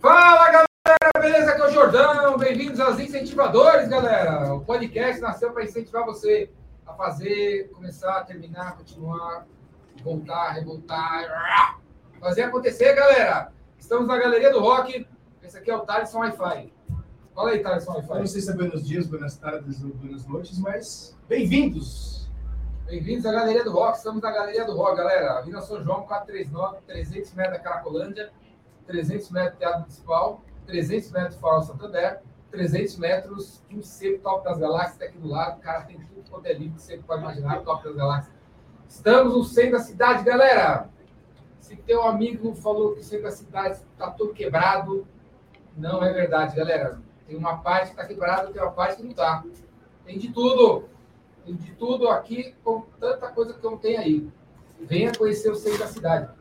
Fala, galera! Beleza? Aqui é o Jordão. Bem-vindos aos Incentivadores, galera. O podcast nasceu para incentivar você a fazer, começar, terminar, continuar, voltar, revoltar, fazer acontecer, galera. Estamos na Galeria do Rock. Esse aqui é o Thaleson Wi-Fi. Fala aí, Thaleson Eu não Wi-Fi. sei se é buenos dias, buenas tardes ou buenas noites, mas bem-vindos! Bem-vindos à Galeria do Rock. Estamos na Galeria do Rock, galera. Avenida São João, 439, 300 metros da Caracolândia, 300 metros do Teatro Municipal, 300 metros do Santander, 300 metros de um seco Top das Galáxias aqui do lado. Cara, tem tudo quanto é livro você pode imaginar, Top das Galáxias. Estamos no centro da cidade, galera. Se teu amigo falou que o centro da cidade está todo quebrado, não é verdade, galera. Tem uma parte que está quebrada, tem uma parte que não está. Tem de tudo. Tem de tudo aqui, com tanta coisa que não tem aí. Venha conhecer o centro da cidade.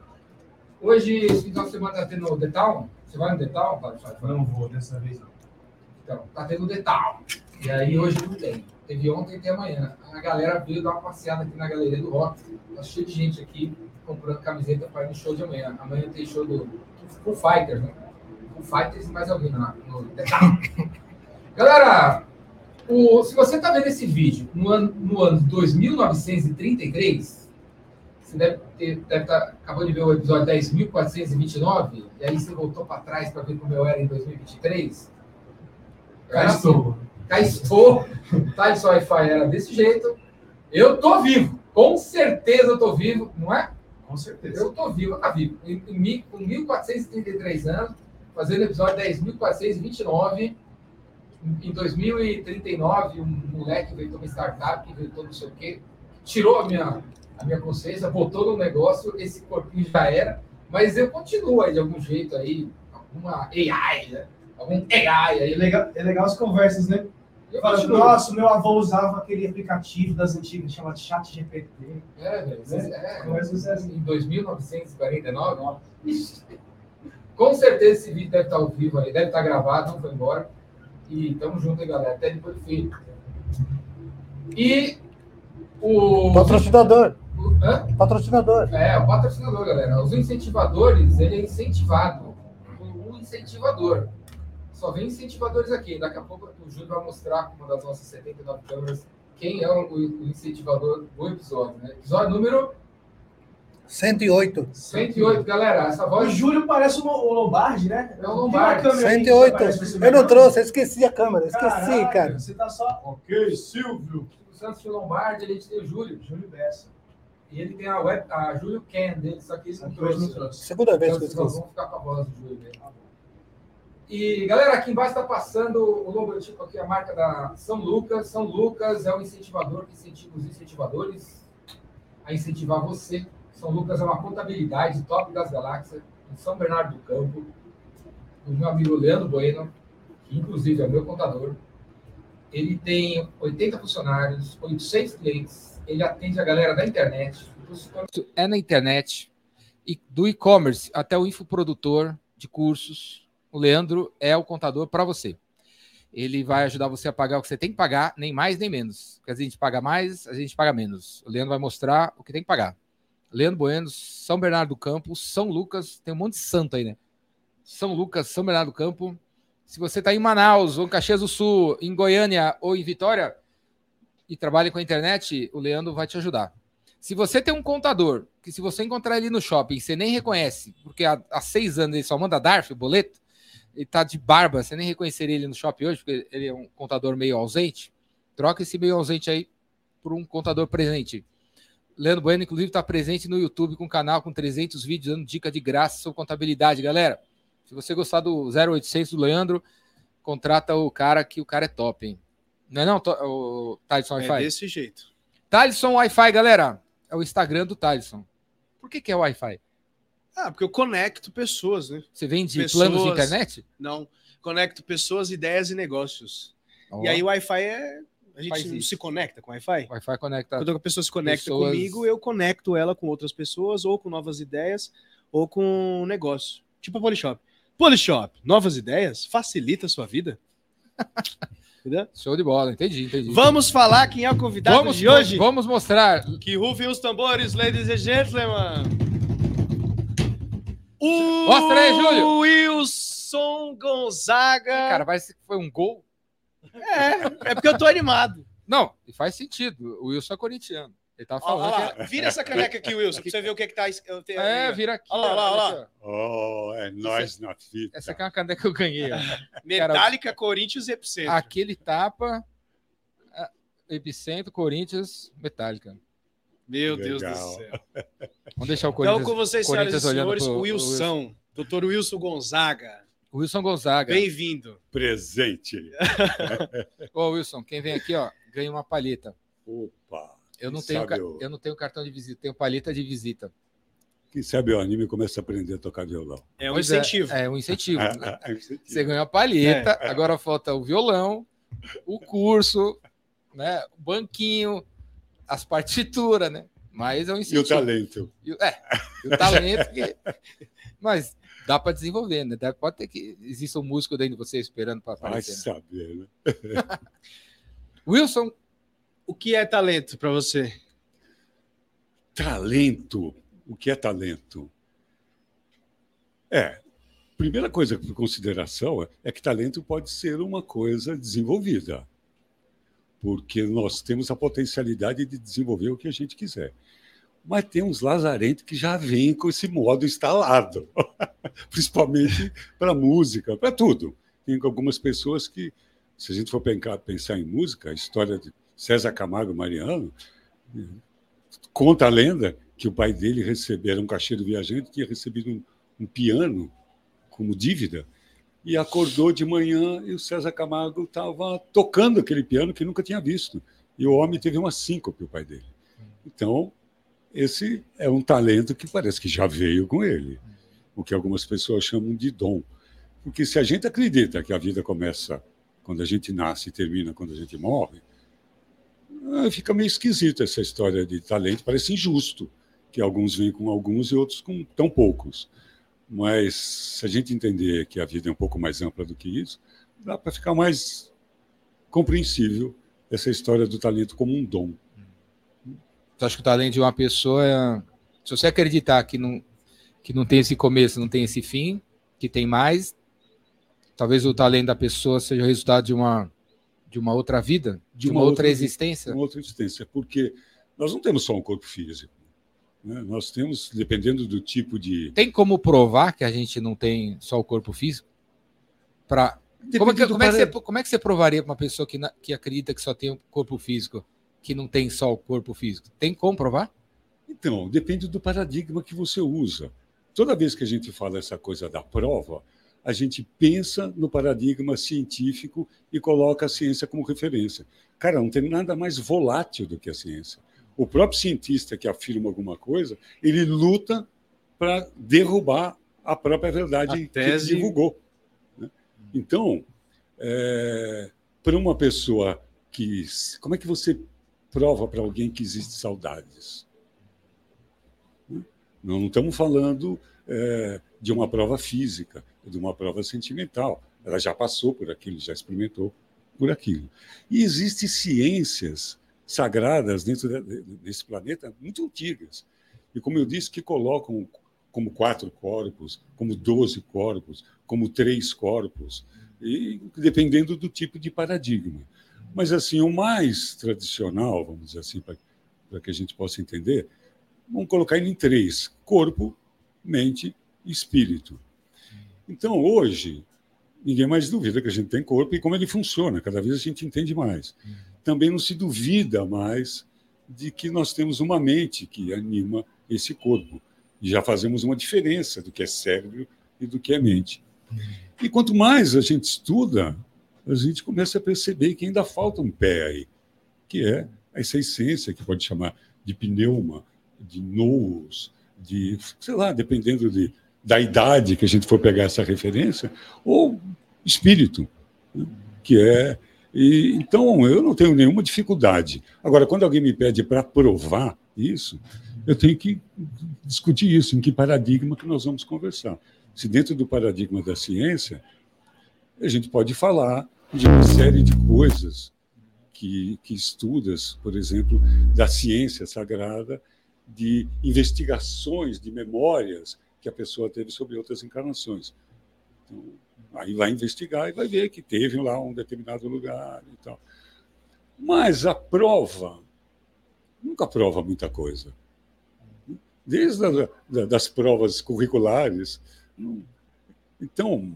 Hoje, esse final de semana, está tendo o The Town. Você vai no The Town? Fábio? Vai, vai. Não vou dessa vez, não. Então, tá tendo o The Town. E aí hoje não tem. Teve ontem e tem amanhã. A galera veio dar uma passeada aqui na Galeria do Rock. Tá cheio de gente aqui comprando camiseta para ir no show de amanhã. Amanhã tem show do Full Fighters, né? Full Fighters e mais alguém lá no Town. Galera, o- se você tá vendo esse vídeo no ano, no ano 2933, você deve ter, deve tá, acabou de ver o episódio 10.429, e aí você voltou para trás para ver como eu era em 2023. Cá estou. Cá estou. Thales Wi-Fi era desse jeito. Eu tô vivo. Com certeza eu tô vivo, não é? Com certeza. Eu tô vivo, eu tá vivo. Com 1.433 anos, fazendo episódio 10.429. Em 2039, um moleque inventou uma startup, inventou não sei o quê, tirou a minha, a minha consciência, botou no negócio, esse corpinho já era, mas eu continuo aí de algum jeito aí, alguma AI, né? Algum AI aí. É legal, é legal as conversas, né? Eu continuo. nossa, meu avô usava aquele aplicativo das antigas chamado Chat GPT. É, velho. Né? É, Conversas assim. em 2949. Ixi. Com certeza esse vídeo deve estar ao vivo aí, deve estar gravado, não foi embora. E tamo junto aí, galera. Até depois do fim. E o. Patrocinador. O- hã? Patrocinador. É, o patrocinador, galera. Os incentivadores, ele é incentivado. O incentivador. Só vem incentivadores aqui. Daqui a pouco o Júlio vai mostrar com uma das nossas 79 câmeras quem é o, o incentivador do episódio, né? Episódio número 108. 108, galera. Essa O voz. Júlio parece o Lombardi, né? É o Lombardi. Tem uma câmera aí que 108. aparece pra esse Eu não trouxe, eu esqueci a câmera. Esqueci, Caraca, cara. Você tá só. Ok, Silvio. O Santos de Lombardi, ele tem o Júlio. Júlio Bessa. E ele tem a, web, a Júlio Ken dele, só que ele não trouxe. trouxe. Segunda vez Então, que eu esqueci. vão ficar com a voz do Júlio mesmo. E, galera, aqui embaixo está passando o logotipo aqui, a marca da São Lucas. São Lucas é o incentivador que incentiva os incentivadores a incentivar você. São Lucas é uma contabilidade top das galáxias, em São Bernardo do Campo, do meu amigo Leandro Bueno, que inclusive é o meu contador. Ele tem 80 funcionários, 800 clientes, ele atende a galera da internet. É na internet, e do e-commerce até o infoprodutor de cursos. O Leandro é o contador para você. Ele vai ajudar você a pagar o que você tem que pagar, nem mais nem menos. Porque a gente paga mais, a gente paga menos. O Leandro vai mostrar o que tem que pagar. Leandro Bueno, São Bernardo do Campo, São Lucas, tem um monte de santo aí, né? São Lucas, São Bernardo do Campo. Se você está em Manaus, ou em Caxias do Sul, em Goiânia ou em Vitória e trabalha com a internet, o Leandro vai te ajudar. Se você tem um contador que se você encontrar ele no shopping, você nem reconhece, porque há, há seis anos ele só manda DARF, boleto, ele tá de barba, você nem reconheceria ele no shopping hoje, porque ele é um contador meio ausente, troca esse meio ausente aí por um contador presente. Leandro Bueno, inclusive, está presente no YouTube com um canal com 300 vídeos dando dica de graça sobre contabilidade, galera. Se você gostar do 0800 do Leandro, contrata o cara que o cara é top, hein? Não é não, o Thaleson É Wi-Fi? desse jeito. Thaleson Wi-Fi, galera. É o Instagram do Thaleson. Por que, que é Wi-Fi? Ah, porque eu conecto pessoas, né? Você vende Pessoas. planos de internet? Não. Conecto pessoas, ideias e negócios. Ó, E aí o Wi-Fi é. A gente Faz não isso. se conecta com Wi-Fi? Wi-Fi conecta. Quando a pessoa se conecta Pessoas- comigo, eu conecto ela com outras pessoas, ou com novas ideias, ou com negócio. Tipo a Polishop. Polishop, novas ideias, facilita a sua vida. Entendeu? Show de bola, entendi, entendi. Vamos falar quem é o convidado vamos, de hoje? Vamos mostrar. Que rufem os tambores, ladies and gentlemen. O Mostra aí, Júlio. Wilson Wilson Gonzaga. Cara, parece que foi um gol. é, é porque eu tô animado. Não, e faz sentido. O Wilson é corintiano. Ele tava Ó, falando. ó lá, que vira essa caneca aqui, Wilson, pra você ver o que, que tá. es- eu tenho é... é, vira aqui. Olha lá, olha lá. Oh, é nós na fita. Essa aqui é uma caneca que eu ganhei. ó. Metallica, Corinthians e Epicentro. Aquele tapa. Epicentro, Corinthians, Metallica. Meu Deus Legal. do céu. Vamos deixar o Então, Corinthians. com vocês, senhoras e senhores, pro- o Wilson, doutor Wilson Gonzaga. Wilson Gonzaga. Bem-vindo. Presente. Ô, Wilson, quem vem aqui, ó, ganha uma palheta. Opa. Eu não, tenho, eu- eu não tenho cartão de visita, tenho palheta de visita. Quem sabe o anime começa a aprender a tocar violão. É um Pois incentivo. É, é um incentivo. Né? ah, incentivo. Você ganhou a palheta, É. agora falta o violão, o curso, né, o banquinho, as partituras, né? Mas é um E o incentivo. talento. E o- é, e o talento que... Mas dá para desenvolver, né? Dá- Pode ter que exista um músico dentro de você esperando para Vai aparecer. né? saber, né? Wilson, O que é talento para você? Talento. O que é talento? É, primeira coisa por consideração é- que talento pode ser uma coisa desenvolvida, porque nós temos a potencialidade de desenvolver o que a gente quiser. Mas tem uns lazarentos que já vêm com esse modo instalado, principalmente para música, para tudo. Tem algumas pessoas que, se a gente for pensar em música, a história de César Camargo Mariano, conta a lenda que o pai dele recebeu, era um caixeiro viajante, tinha recebido um, um piano como dívida, e acordou de manhã e o César Camargo estava tocando aquele piano que nunca tinha visto. E o homem teve uma síncope, o pai dele. Então, esse é um talento que parece que já veio com ele, o que algumas pessoas chamam de dom. Porque se a gente acredita que a vida começa quando a gente nasce e termina quando a gente morre, fica meio esquisito essa história de talento, parece injusto que alguns vêm com alguns e outros com tão poucos. Mas se a gente entender que a vida é um pouco mais ampla do que isso, dá para ficar mais compreensível essa história do talento como um dom. você acha que o talento de uma pessoa é... Se você acreditar que não, que não tem esse começo, não tem esse fim, que tem mais, talvez o talento da pessoa seja o resultado de uma, de uma outra vida, de, uma, outra, existência. Uma outra existência, porque nós não temos só um corpo físico. né? Nós temos, dependendo do tipo de. Tem como provar que a gente não tem só o corpo físico? Pra... Como, é que, como, é que para- você, como é que você provaria para uma pessoa que, na- que acredita que só tem o corpo físico, que não tem só o corpo físico? Tem como provar? Então, depende do paradigma que você usa. Toda vez que a gente fala essa coisa da prova, a gente pensa no paradigma científico e coloca a ciência como referência. Cara, não tem nada mais volátil do que a ciência. O próprio cientista que afirma alguma coisa, ele luta para derrubar a própria verdade A que ele tese- divulgou. né? Então, é, para uma pessoa que. Como é que você prova para alguém que existe saudades? Né? Não estamos falando é, de uma prova física, de uma prova sentimental. Ela já passou por aquilo, já experimentou por aquilo. E existem ciências sagradas dentro de- desse planeta muito antigas. E, como eu disse, que colocam como quatro corpos, como doze corpos, como três corpos, e dependendo do tipo de paradigma. Mas, assim, o mais tradicional, vamos dizer assim, para que a gente possa entender, vamos colocar ele em três: corpo, mente e espírito. Então, hoje, ninguém mais duvida que a gente tem corpo e como ele funciona, cada vez a gente entende mais. Também não se duvida mais de que nós temos uma mente que anima esse corpo. E já fazemos uma diferença do que é cérebro e do que é mente. E quanto mais a gente estuda, a gente começa a perceber que ainda falta um pé aí, que é essa essência que pode chamar de pneuma, de nous, de, sei lá, dependendo de, da idade que a gente for pegar essa referência, ou espírito, né? que é. E, então, eu não tenho nenhuma dificuldade. Agora, quando alguém me pede para provar isso, eu tenho que discutir isso, em que paradigma que nós vamos conversar. Se dentro do paradigma da ciência, a gente pode falar de uma série de coisas que, que estudas, por exemplo, da ciência sagrada, de investigações de memórias que a pessoa teve sobre outras encarnações. Então, aí vai investigar e vai ver que teve lá um determinado lugar e tal. Mas a prova nunca prova muita coisa. Desde a, da, das provas curriculares. não- Então,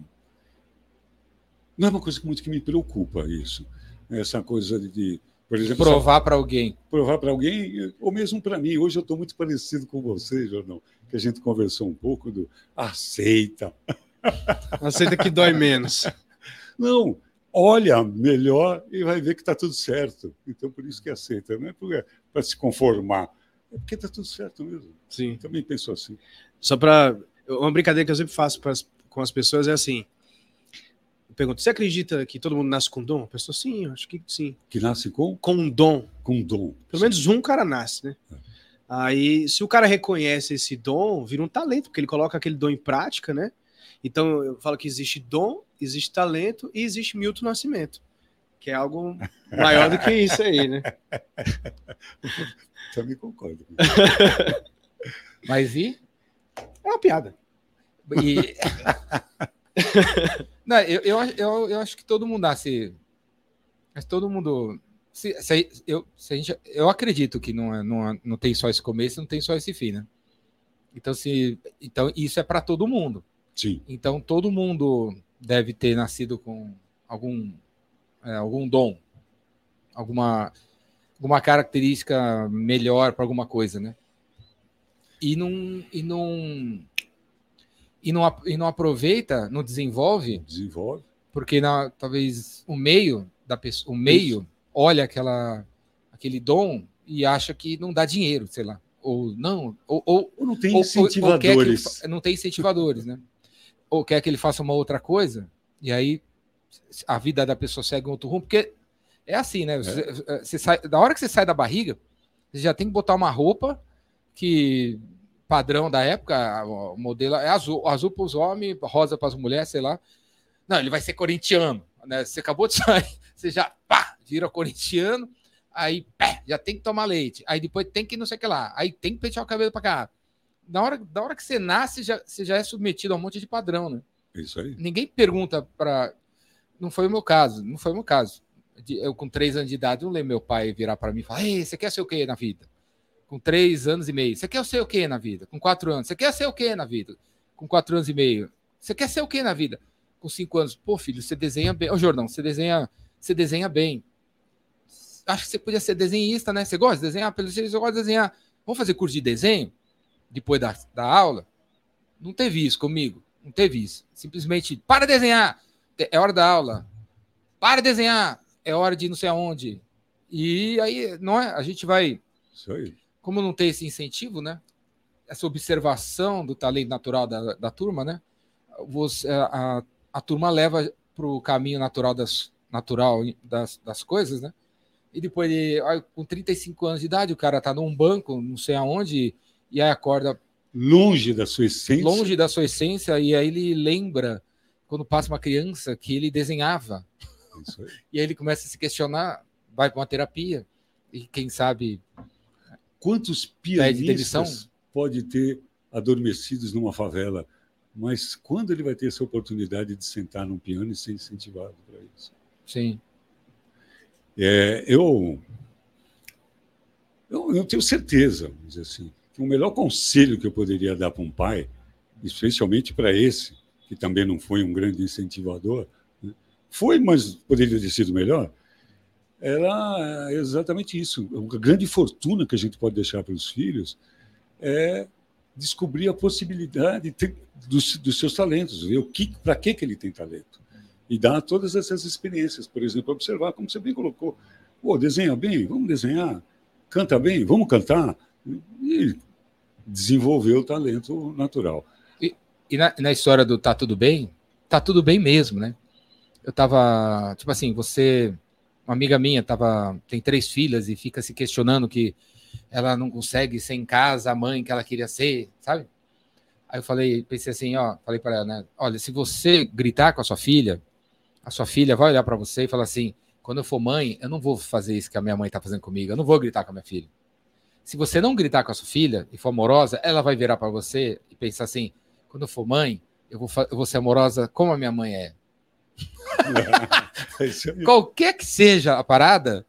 não é uma coisa muito que me preocupa isso. Essa coisa de, de, por exemplo, Provar para alguém. provar para alguém, ou mesmo para mim. Hoje eu estou muito parecido com você, Jornal, que a gente conversou um pouco do aceita. Aceita que dói menos. Não, olha melhor e vai ver que está tudo certo. Então, por isso que aceita. Não é para se conformar, é porque está tudo certo mesmo. Sim. Eu também penso assim. Só para uma brincadeira que eu sempre faço pras- com as pessoas é assim. Eu pergunto: você acredita que todo mundo nasce com dom? A pessoa, sim, eu acho que sim. Que nasce com, Com um dom. com dom. Pelo menos um cara nasce, né? Aí, se o cara reconhece esse dom, vira um talento, porque ele coloca aquele dom em prática, né? Então, eu falo que existe dom, existe talento e existe Milton Nascimento, que é algo maior do que isso aí, né? Também concordo. Mas e? É uma piada. E- não, eu, eu, eu, eu acho que todo mundo nasce. Mas todo mundo. Se, se, eu, se a gente, eu acredito que não, é- não, é- não tem só esse começo, não tem só esse fim, né? Então, se, então isso é para todo mundo. Sim, Então, todo mundo deve ter nascido com algum, é, algum dom, alguma, alguma característica melhor para alguma coisa, né? E não, e não, e não, e não aproveita, não desenvolve, desenvolve. porque na, talvez o meio da pessoa, o meio olha aquela, aquele dom e acha que não dá dinheiro, sei lá, ou não, ou, ou, Ou não tem ou- ou- ou quer que ele incentivadores. não tem incentivadores, né? Ou quer que ele faça uma outra coisa, e aí a vida da pessoa segue um outro rumo, porque é assim, né? Você, você sai, da hora que você sai da barriga, você já tem que botar uma roupa que padrão da época, o modelo é azul, azul para os homens, rosa para as mulheres, sei lá. Não, ele vai ser corintiano, né? Você acabou de sair, você já pá, vira corintiano, aí pé, já tem que tomar leite, aí depois tem que não sei o que lá, aí tem que pentear o cabelo para cá. Na hora, da hora que você nasce, já, você já é submetido a um monte de padrão, né? Isso aí. Ninguém pergunta para. Não foi o meu caso, não foi o meu caso. Eu, com três anos de idade, não lembro meu pai virar para mim e falar: Ei, você quer ser o quê na vida? Com três anos e meio. Você quer ser o quê na vida? Com quatro anos. Você quer ser o quê na vida? Com quatro anos e meio. Você quer ser o quê na vida? Com cinco anos. Pô, filho, você desenha bem. Ô, Jordão, você desenha, você desenha bem. Acho que você podia ser desenhista, né? Você gosta de desenhar? Pelo jeito, você gosta de desenhar. Vamos fazer curso de desenho? Depois da, da aula? Não teve isso comigo. Não teve isso. Simplesmente, para de desenhar. É hora da aula. Para de desenhar. É hora de não sei aonde. E aí, não é? A gente vai. Isso aí. Como não tem esse incentivo, né? Essa observação do talento natural da, da turma, né? Você, a, a, a turma leva para o caminho natural das, natural das, das coisas, né? E depois, ele, com 35 anos de idade, o cara tá num banco, não sei aonde, e aí acorda Longe da sua essência. longe da sua essência, e aí ele lembra, quando passa uma criança, que ele desenhava. Isso aí. E aí ele começa a se questionar, vai para uma terapia, e quem sabe. Quantos pianistas pode ter adormecidos numa favela? Mas quando ele vai ter essa oportunidade de sentar num piano e ser incentivado para isso? Sim. É, eu, eu, eu tenho certeza, vamos dizer assim, que o melhor conselho que eu poderia dar para um pai, especialmente para esse, que também não foi um grande incentivador, né, foi, mas poderia ter sido melhor, era exatamente isso. A grande fortuna que a gente pode deixar para os filhos é descobrir a possibilidade de- dos, dos seus talentos, ver o que, para que, que ele tem talento. E dar todas essas experiências, por exemplo, observar, como você bem colocou, Pô, desenha bem, vamos desenhar. Canta bem, vamos cantar. E desenvolver o talento natural. E na, na história do tá tudo bem, tá tudo bem mesmo, né? Eu tava, tipo assim, você, uma amiga minha, tava, tem três filhas e fica se questionando que ela não consegue ser em casa a mãe que ela queria ser, sabe? Aí eu falei, pensei assim, ó, falei para ela, né? Olha, se você gritar com a sua filha, a sua filha vai olhar para você e falar assim: quando eu for mãe, eu não vou fazer isso que a minha mãe tá fazendo comigo, eu não vou gritar com a minha filha. Se você não gritar com a sua filha e for amorosa, ela vai virar para você e pensar assim: quando eu for mãe, eu vou, eu vou ser amorosa como a minha mãe é. Qualquer que seja a parada,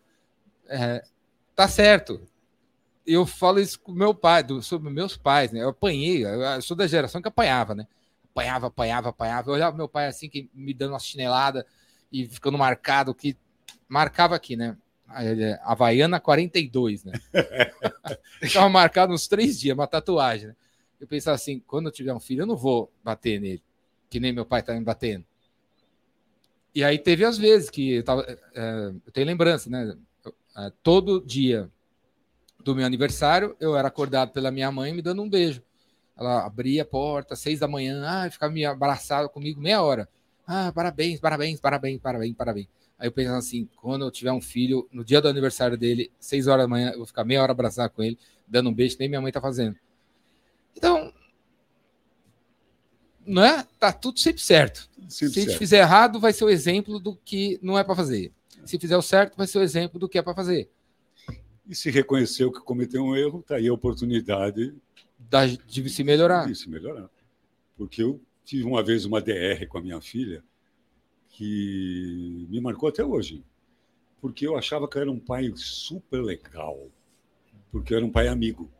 é, tá certo. Eu falo isso com meu pai, do- sobre meus pais, né? Eu apanhei, eu, sou da geração que apanhava, né? Apanhava, apanhava, apanhava. Eu olhava meu pai assim, que me dando uma chinelada e ficando marcado, que marcava aqui, né? É Havaiana 42, né? Ficava marcado uns três dias, uma tatuagem, né? Eu pensava assim, quando eu tiver um filho, eu não vou bater nele, que nem meu pai tá me batendo. E aí teve as vezes que eu tava. é, eu tenho lembrança, né? É, todo dia do meu aniversário, eu era acordado pela minha mãe me dando um beijo. Ela abria a porta, seis da manhã, ah, ficava me abraçado comigo meia hora. Ah, parabéns, parabéns, parabéns, parabéns, parabéns. Aí eu pensava assim, quando eu tiver um filho, no dia do aniversário dele, seis horas da manhã, eu vou ficar meia hora abraçado com ele, dando um beijo, nem minha mãe tá fazendo. Então, não é? Tá tudo sempre certo. Sempre Se a gente certo. fizer errado, vai ser o exemplo do que não é para fazer. Se fizer o certo, vai ser o exemplo do que é para fazer. E se reconheceu que cometeu um erro, está aí a oportunidade Da- de se melhorar. de se melhorar. Porque eu tive uma vez uma DR com a minha filha que me marcou até hoje. Porque eu achava que eu era um pai super legal. Porque eu era um pai amigo.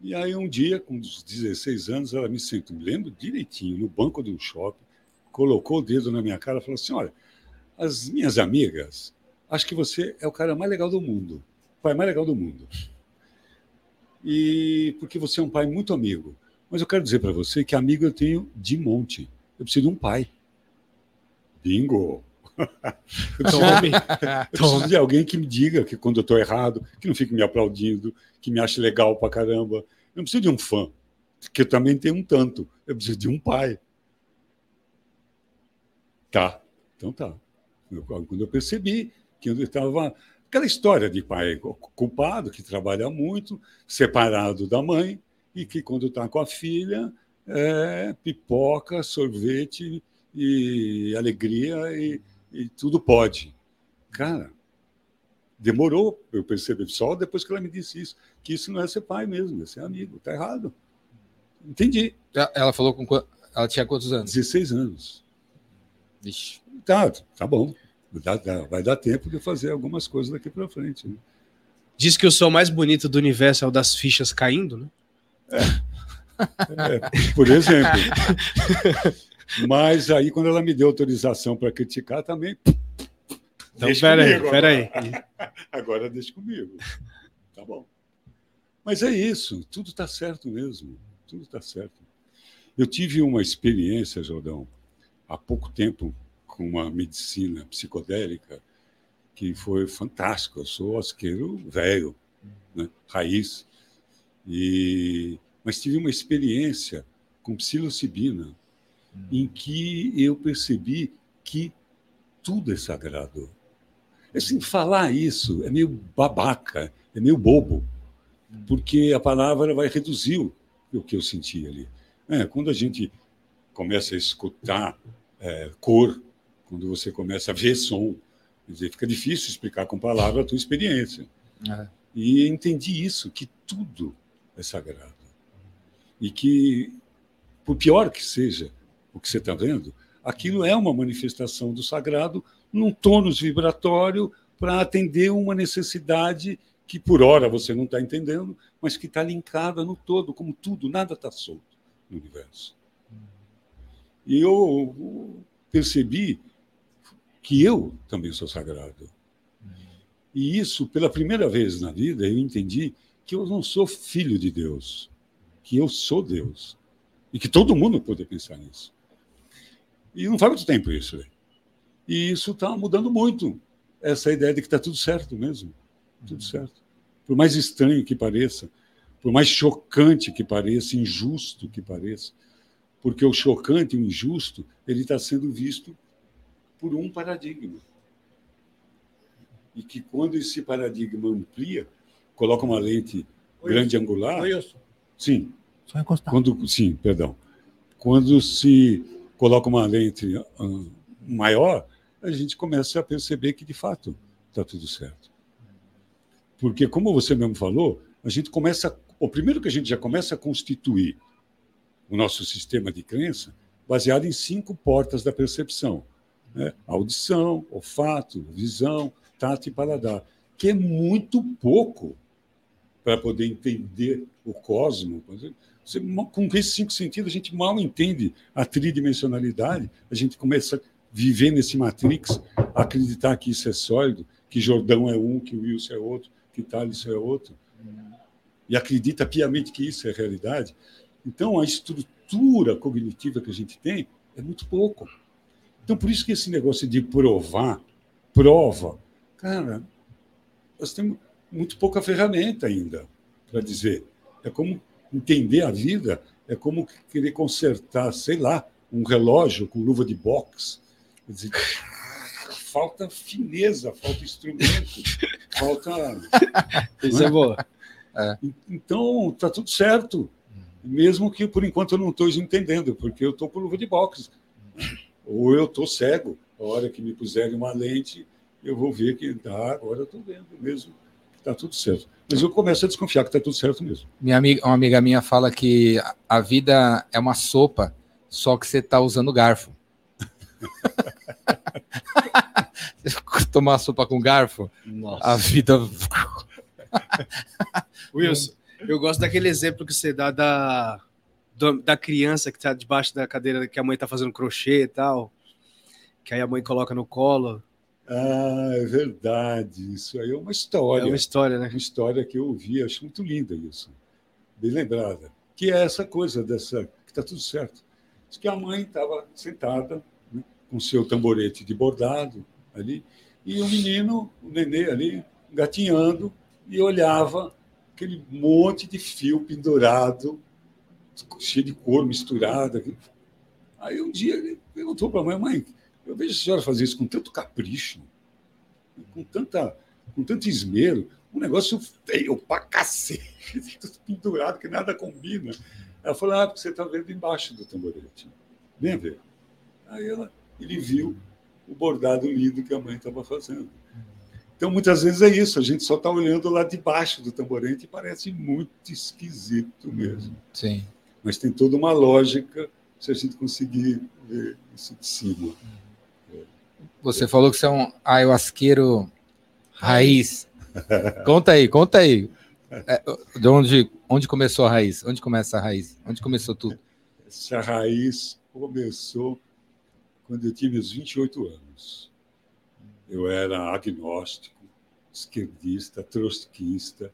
E aí um dia, com uns 16 anos, ela me sentou, me lembro direitinho, no banco de um shopping, colocou o dedo na minha cara e falou assim, olha, as minhas amigas, acho que você é o cara mais legal do mundo. O pai mais legal do mundo. E porque você é um pai muito amigo. Mas eu quero dizer para você que amigo eu tenho de monte. Eu preciso de um pai. Bingo! Eu preciso, Tome. eu preciso de alguém que me diga que quando eu estou errado, que não fique me aplaudindo, que me ache legal pra caramba. Eu não preciso de um fã, que eu também tenho um tanto. Eu preciso de um pai. Tá, então tá. Eu- Quando eu percebi que eu estava. Aquela história de pai culpado, que trabalha muito, separado da mãe, e que quando está com a filha, é pipoca, sorvete e alegria e, e tudo pode. Cara, demorou eu perceber, só depois que ela me disse isso, que isso não é ser pai mesmo, é ser amigo, tá errado. Entendi. Ela- falou com ela tinha quantos anos? 16 anos. Vixe. Tá, tá bom. Dá- dá- vai dar tempo de fazer algumas coisas daqui para frente. né? Diz que o som mais bonito do universo é o das fichas caindo, né? É, por exemplo. Mas aí, quando ela me deu autorização para criticar, também. Então, Deixa pera aí, comigo pera agora. aí. Agora deixa comigo. Tá bom. Mas é isso, tudo está certo mesmo. Tudo está certo. Eu tive uma experiência, Jordão, há pouco tempo, com uma medicina psicodélica que foi fantástica. Eu sou asqueiro velho, né? raiz. E... Mas tive uma experiência com psilocibina em que eu percebi que tudo é sagrado. Assim, falar isso é meio babaca, é meio bobo, porque a palavra vai reduzir o, que eu senti ali. É, quando a gente começa a escutar é, cor, quando você começa a ver som, dizer, fica difícil explicar com palavras a tua experiência. É. E entendi isso, que tudo é sagrado. E que, por pior que seja o que você está vendo, aquilo é uma manifestação do sagrado num tônus vibratório para atender uma necessidade que, por hora, você não está entendendo, mas que está linkada no todo, como tudo, nada está solto no universo. E eu percebi que eu também sou sagrado. E isso, pela primeira vez na vida, eu entendi que eu não sou filho de Deus, que eu sou Deus. E que todo mundo pode pensar nisso. E não faz muito tempo isso. Né? E isso está mudando muito. Essa ideia de que está tudo certo mesmo. Tudo certo. Por mais estranho que pareça, por mais chocante que pareça, injusto que pareça, porque o chocante e o injusto ele está sendo visto por um paradigma. E que quando esse paradigma amplia, coloca uma lente grande angular. Wilson. Sim, Só encostar. quando, sim, perdão. Quando se coloca uma lente ah, maior, a gente começa a perceber que, de fato, está tudo certo. Porque, como você mesmo falou, a gente começa. O primeiro que a gente já começa a constituir o nosso sistema de crença baseado em cinco portas da percepção: né? audição, olfato, visão, tato e paladar, que é muito pouco para poder entender o cosmos. Com esses cinco sentidos, a gente mal entende a tridimensionalidade, a gente começa a viver nesse matrix, acreditar que isso é sólido, que Jordão é um, que Wilson é outro, que Thales é outro, e acredita piamente que isso é realidade. Então, a estrutura cognitiva que a gente tem é muito pouco. Então, por isso que esse negócio de provar, prova, cara, nós temos muito pouca ferramenta ainda para dizer. É como entender a vida, é como querer consertar, sei lá, um relógio com luva de boxe. Quer dizer, falta fineza, falta instrumento, falta. Isso é boa. É. Então, está tudo certo. Mesmo que por enquanto eu não estou entendendo, porque eu estou com luva de boxe. Ou eu estou cego. A hora que me puserem uma lente, eu vou ver que tá, agora eu estou vendo mesmo está tudo certo. Mas eu começo a desconfiar que está tudo certo mesmo. Minha amiga, uma amiga minha fala que a vida é uma sopa, só que você está usando garfo. Tomar sopa com garfo, Nossa. a vida. Wilson, eu gosto daquele exemplo que você dá da, da criança que está debaixo da cadeira que a mãe está fazendo crochê e tal, que aí a mãe coloca no colo. Ah, é verdade. Isso aí é uma É história. uma história, né? uma história que eu ouvi, acho muito linda isso. Bem lembrada. Que é essa coisa dessa. que está tudo certo. Diz que a mãe estava sentada, né, com seu tamborete de bordado ali, e o menino, o nenê ali, gatinhando, e olhava aquele monte de fio pendurado, cheio de cor misturada. Aí um dia ele perguntou para a mãe, mãe, eu vejo a senhora fazer isso com tanto capricho, com, tanta, com tanto esmero, um negócio feio pra cacete, tudo pendurado, que nada combina. Ela falou, ah, porque você está vendo embaixo do tamborete. Vem ver. Aí ela, ele viu o bordado lindo que a mãe estava fazendo. Então, muitas vezes é isso, a gente só está olhando lá de baixo do tamborete e parece muito esquisito mesmo. Sim. Mas tem toda uma lógica se a gente conseguir ver isso de cima. Você falou que você é um ayahuasqueiro raiz. Conta aí, conta aí. É, de onde, onde começou a raiz? Onde começa a raiz? Onde começou tudo? Essa raiz começou quando eu tinha meus 28 anos. Eu era agnóstico, esquerdista, trotskista.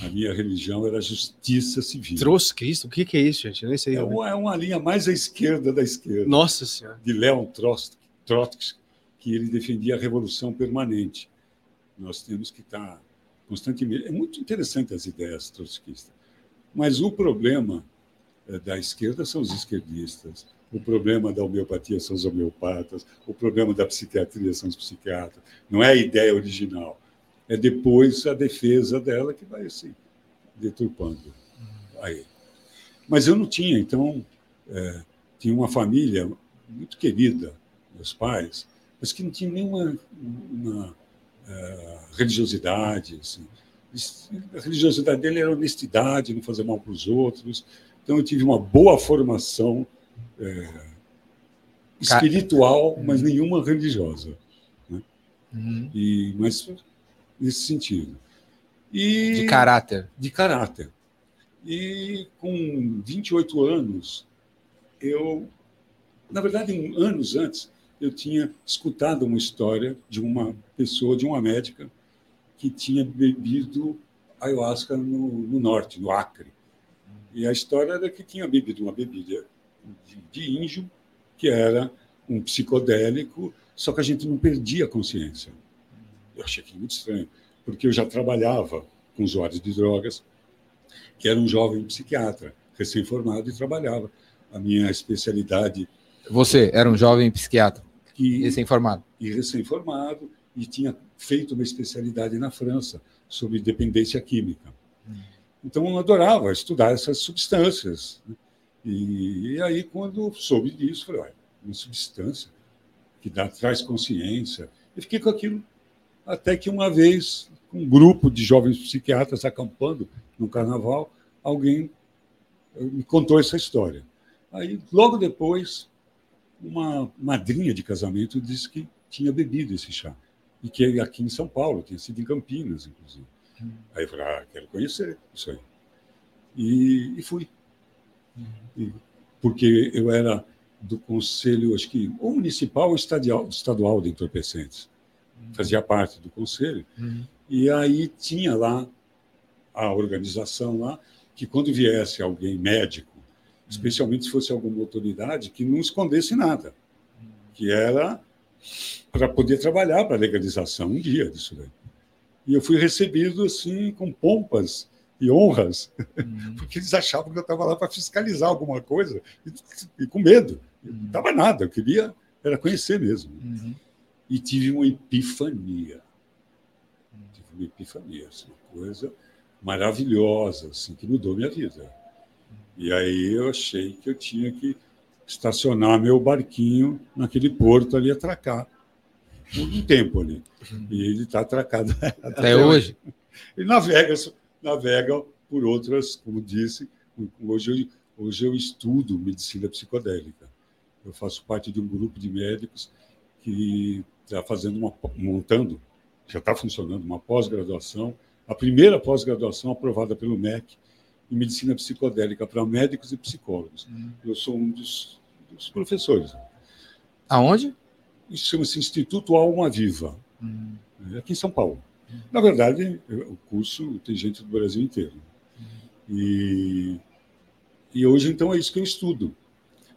A minha religião era justiça civil. Trouxe Cristo? O que, que é isso, gente? Eu nem sei. É uma, é uma linha mais à esquerda da esquerda, Nossa Senhora. de Leon Trotsky, Trotsky, que ele defendia a revolução permanente. Nós temos que estar constantemente. É muito interessante as ideias trotskistas. Mas o problema eh, da esquerda são os esquerdistas, o problema da homeopatia são os homeopatas, o problema da psiquiatria são os psiquiatras. Não é a ideia original. É depois a defesa dela que vai se deturpando. Aí. Mas eu não tinha, então, eh, tinha uma família muito querida, meus pais, mas que não tinha nenhuma uma, eh, religiosidade. Assim. A religiosidade dele era honestidade, não fazer mal para os outros. Então, eu tive uma boa formação eh, espiritual, mas nenhuma religiosa. Uhum. E, mas nesse sentido. E, De caráter. de caráter. E com 28 anos, eu, na verdade, anos antes, eu tinha escutado uma história de uma pessoa, de uma médica, que tinha bebido ayahuasca no, no norte, no Acre. E a história era que tinha bebido uma bebida de, de índio, que era um psicodélico, só que a gente não perdia a consciência. Eu achei aquilo muito estranho, porque eu já trabalhava com usuários de drogas, que era um jovem psiquiatra, recém-formado e trabalhava. A minha especialidade Você era um jovem psiquiatra, recém-formado. e recém-formado e tinha feito uma especialidade na França sobre dependência química. Então eu adorava estudar essas substâncias. né? E, e aí quando soube disso, falei, olha, uma substância que dá, traz consciência. E fiquei com aquilo até que uma vez um grupo de jovens psiquiatras acampando no carnaval, alguém eh, me contou essa história. Aí logo depois uma madrinha de casamento disse que tinha bebido esse chá. E que aqui em São Paulo, tinha sido em Campinas, inclusive. Aí eu falei, ah, quero conhecer isso aí. E, e fui. E- porque eu era do conselho, acho que, ou municipal ou estadual, estadual de entorpecentes. Fazia parte do conselho. E aí tinha lá a organização lá, que quando viesse alguém médico, especialmente se fosse alguma autoridade, que não escondesse nada, que era para poder trabalhar para a legalização um dia disso daí. E eu fui recebido assim com pompas e honras, porque eles achavam que eu estava lá para fiscalizar alguma coisa e, e com medo. Não estava nada, eu queria era conhecer mesmo. E tive uma epifania. Tive uma epifania, assim, uma coisa maravilhosa, assim, que mudou minha vida. E aí eu achei que eu tinha que estacionar meu barquinho naquele porto ali, atracar por um tempo ali. E ele está atracado Até hoje. e navega, navega por outras, como disse, hoje eu, hoje eu estudo medicina psicodélica. Eu faço parte de um grupo de médicos que está fazendo uma, montando, já está funcionando uma pós-graduação, a primeira pós-graduação aprovada pelo MEC em medicina psicodélica para médicos e psicólogos. Eu sou um dos, dos professores. Aonde? Isso chama-se Instituto Alma Viva, é aqui em São Paulo. Na verdade, o curso tem gente do Brasil inteiro. E, e hoje, então, é isso que eu estudo.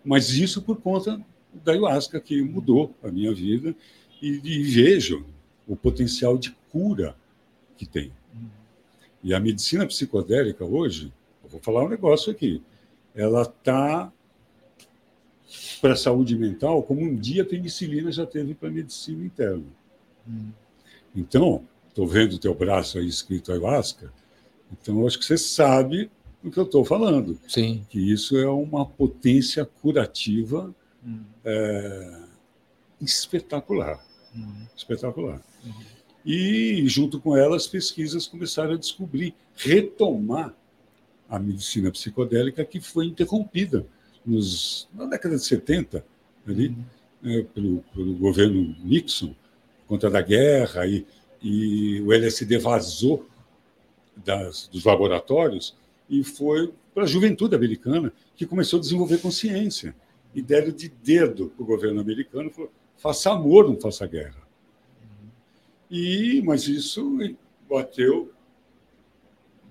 Mas isso por conta da ayahuasca, que mudou a minha vida e, e vejo o potencial de cura que tem. E a medicina psicodélica hoje, vou falar um negócio aqui, ela está para a saúde mental como um dia a penicilina já teve para a medicina interna. Então, estou vendo o teu braço aí escrito ayahuasca, então acho que você sabe do que eu estou falando, Sim. que isso é uma potência curativa é, espetacular. Espetacular. E, junto com ela, as pesquisas começaram a descobrir, retomar a medicina psicodélica que foi interrompida nos, na década de 70, ali, eh, pelo, pelo governo Nixon, contra da guerra, e, e o LSD vazou das, dos laboratórios e foi para a juventude americana, que começou a desenvolver consciência. E deram de dedo para o governo americano, falou, faça amor, não faça guerra. E, mas isso bateu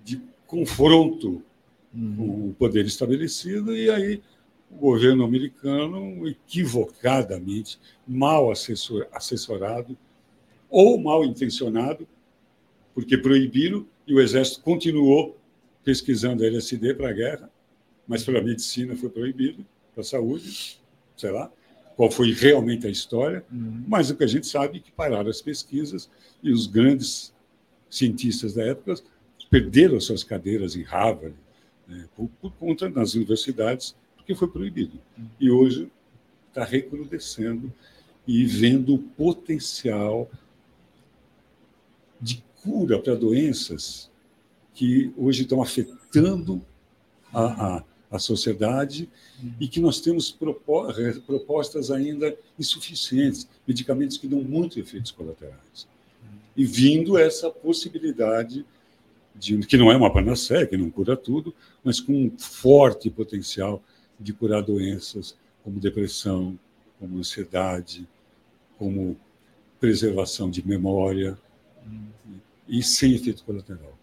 de confronto. Com o poder estabelecido, e aí o governo americano, equivocadamente, mal assessor, assessorado ou mal intencionado, porque proibiram e o exército continuou pesquisando LSD para a guerra, mas para a medicina foi proibido, para a saúde, sei lá qual foi realmente a história, mas o que a gente sabe é que pararam as pesquisas e os grandes cientistas da época perderam suas cadeiras em Harvard né, por, por conta das universidades, porque foi proibido. E hoje está recrudescendo e vendo o potencial de cura para doenças que hoje estão afetando a, a, a sociedade e que nós temos propostas ainda insuficientes, medicamentos que dão muitos efeitos colaterais. E vindo essa possibilidade de que não é uma panaceia, que não cura tudo, mas com um forte potencial de curar doenças como depressão, como ansiedade, como preservação de memória e sem efeito colateral.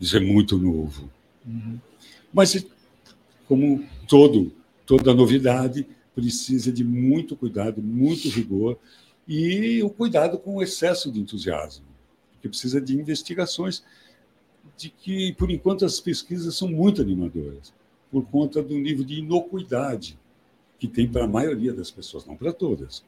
Isso é muito novo. Mas, como todo, toda novidade, precisa de muito cuidado, muito rigor e o cuidado com o excesso de entusiasmo, porque precisa de investigações de que, por enquanto, as pesquisas são muito animadoras, por conta do nível de inocuidade que tem para a maioria das pessoas, não para todas.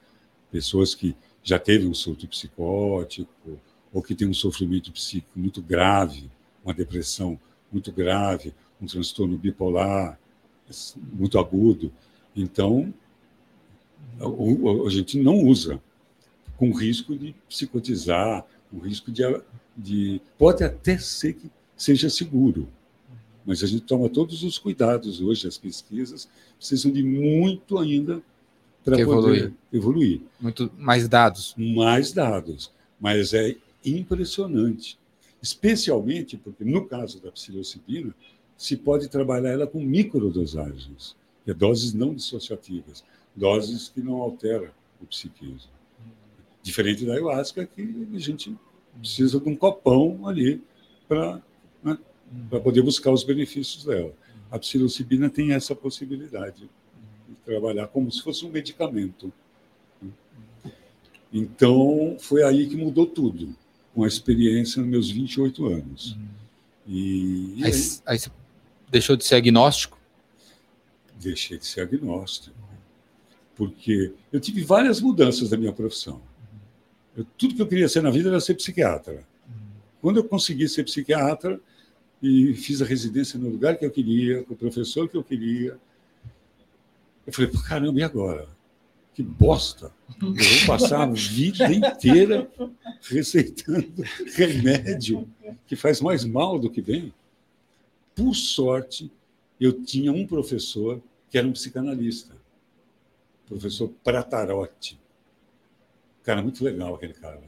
Pessoas que já teve um surto psicótico ou que têm um sofrimento psíquico muito grave, uma depressão muito grave, um transtorno bipolar muito agudo. Então, a, a gente não usa, com risco de psicotizar, com risco de, de. Pode até ser que seja seguro, mas a gente toma todos os cuidados hoje, as pesquisas precisam de muito ainda para evoluir. evoluir. Muito mais dados. Mais dados, mas é impressionante. Especialmente porque, no caso da psilocibina, se pode trabalhar ela com microdosagens, que é doses não dissociativas, doses que não alteram o psiquismo. Diferente da ayahuasca, que a gente precisa de um copão ali para né, pra poder buscar os benefícios dela. A psilocibina tem essa possibilidade de trabalhar como se fosse um medicamento. Então, foi aí que mudou tudo, com a experiência nos meus 28 anos. E, e Aí, aí, aí você deixou de ser agnóstico. deixei de ser agnóstico. Porque eu tive várias mudanças da minha profissão. Eu- tudo que eu queria ser na vida era ser psiquiatra. Quando eu consegui ser psiquiatra e fiz a residência no lugar que eu queria, com o professor que eu queria, eu falei, "Pô, caramba, e agora? Que bosta! Eu vou passar a vida inteira receitando remédio que faz mais mal do que bem. Por sorte, eu tinha um professor que era um psicanalista, professor Pratarotti. Cara, muito legal aquele cara.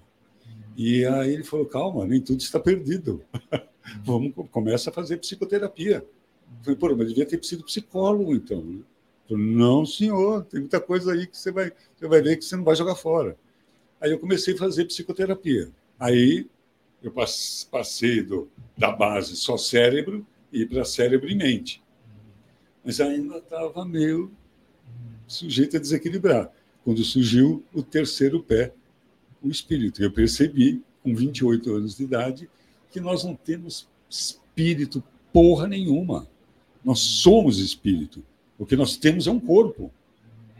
E aí ele falou: calma, nem tudo está perdido. Vamos, começa a fazer psicoterapia. Eu falei, pô, mas devia ter sido psicólogo, então. Falei, não, senhor, tem muita coisa aí que você vai, você vai ver que você não vai jogar fora. Aí eu comecei a fazer psicoterapia. Aí eu pass- passei do, da base só cérebro e para cérebro e mente. Mas ainda estava meio sujeito a desequilibrar. Quando surgiu o terceiro pé, o espírito. Eu percebi, com 28 anos de idade, que nós não temos espírito porra nenhuma. Nós somos espírito. O que nós temos é um corpo.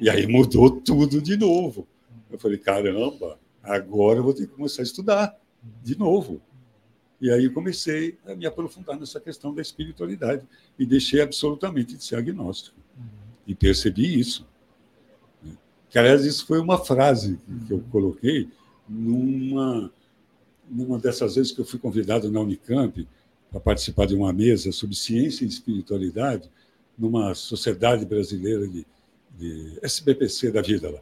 E aí mudou tudo de novo. Eu falei, caramba, agora eu vou ter que começar a estudar de novo. E aí comecei a me aprofundar nessa questão da espiritualidade e deixei absolutamente de ser agnóstico. E percebi isso. né? Que, aliás, isso foi uma frase que eu coloquei numa, numa dessas vezes que eu fui convidado na Unicamp para participar de uma mesa sobre ciência e espiritualidade numa sociedade brasileira de, de SBPC da vida lá.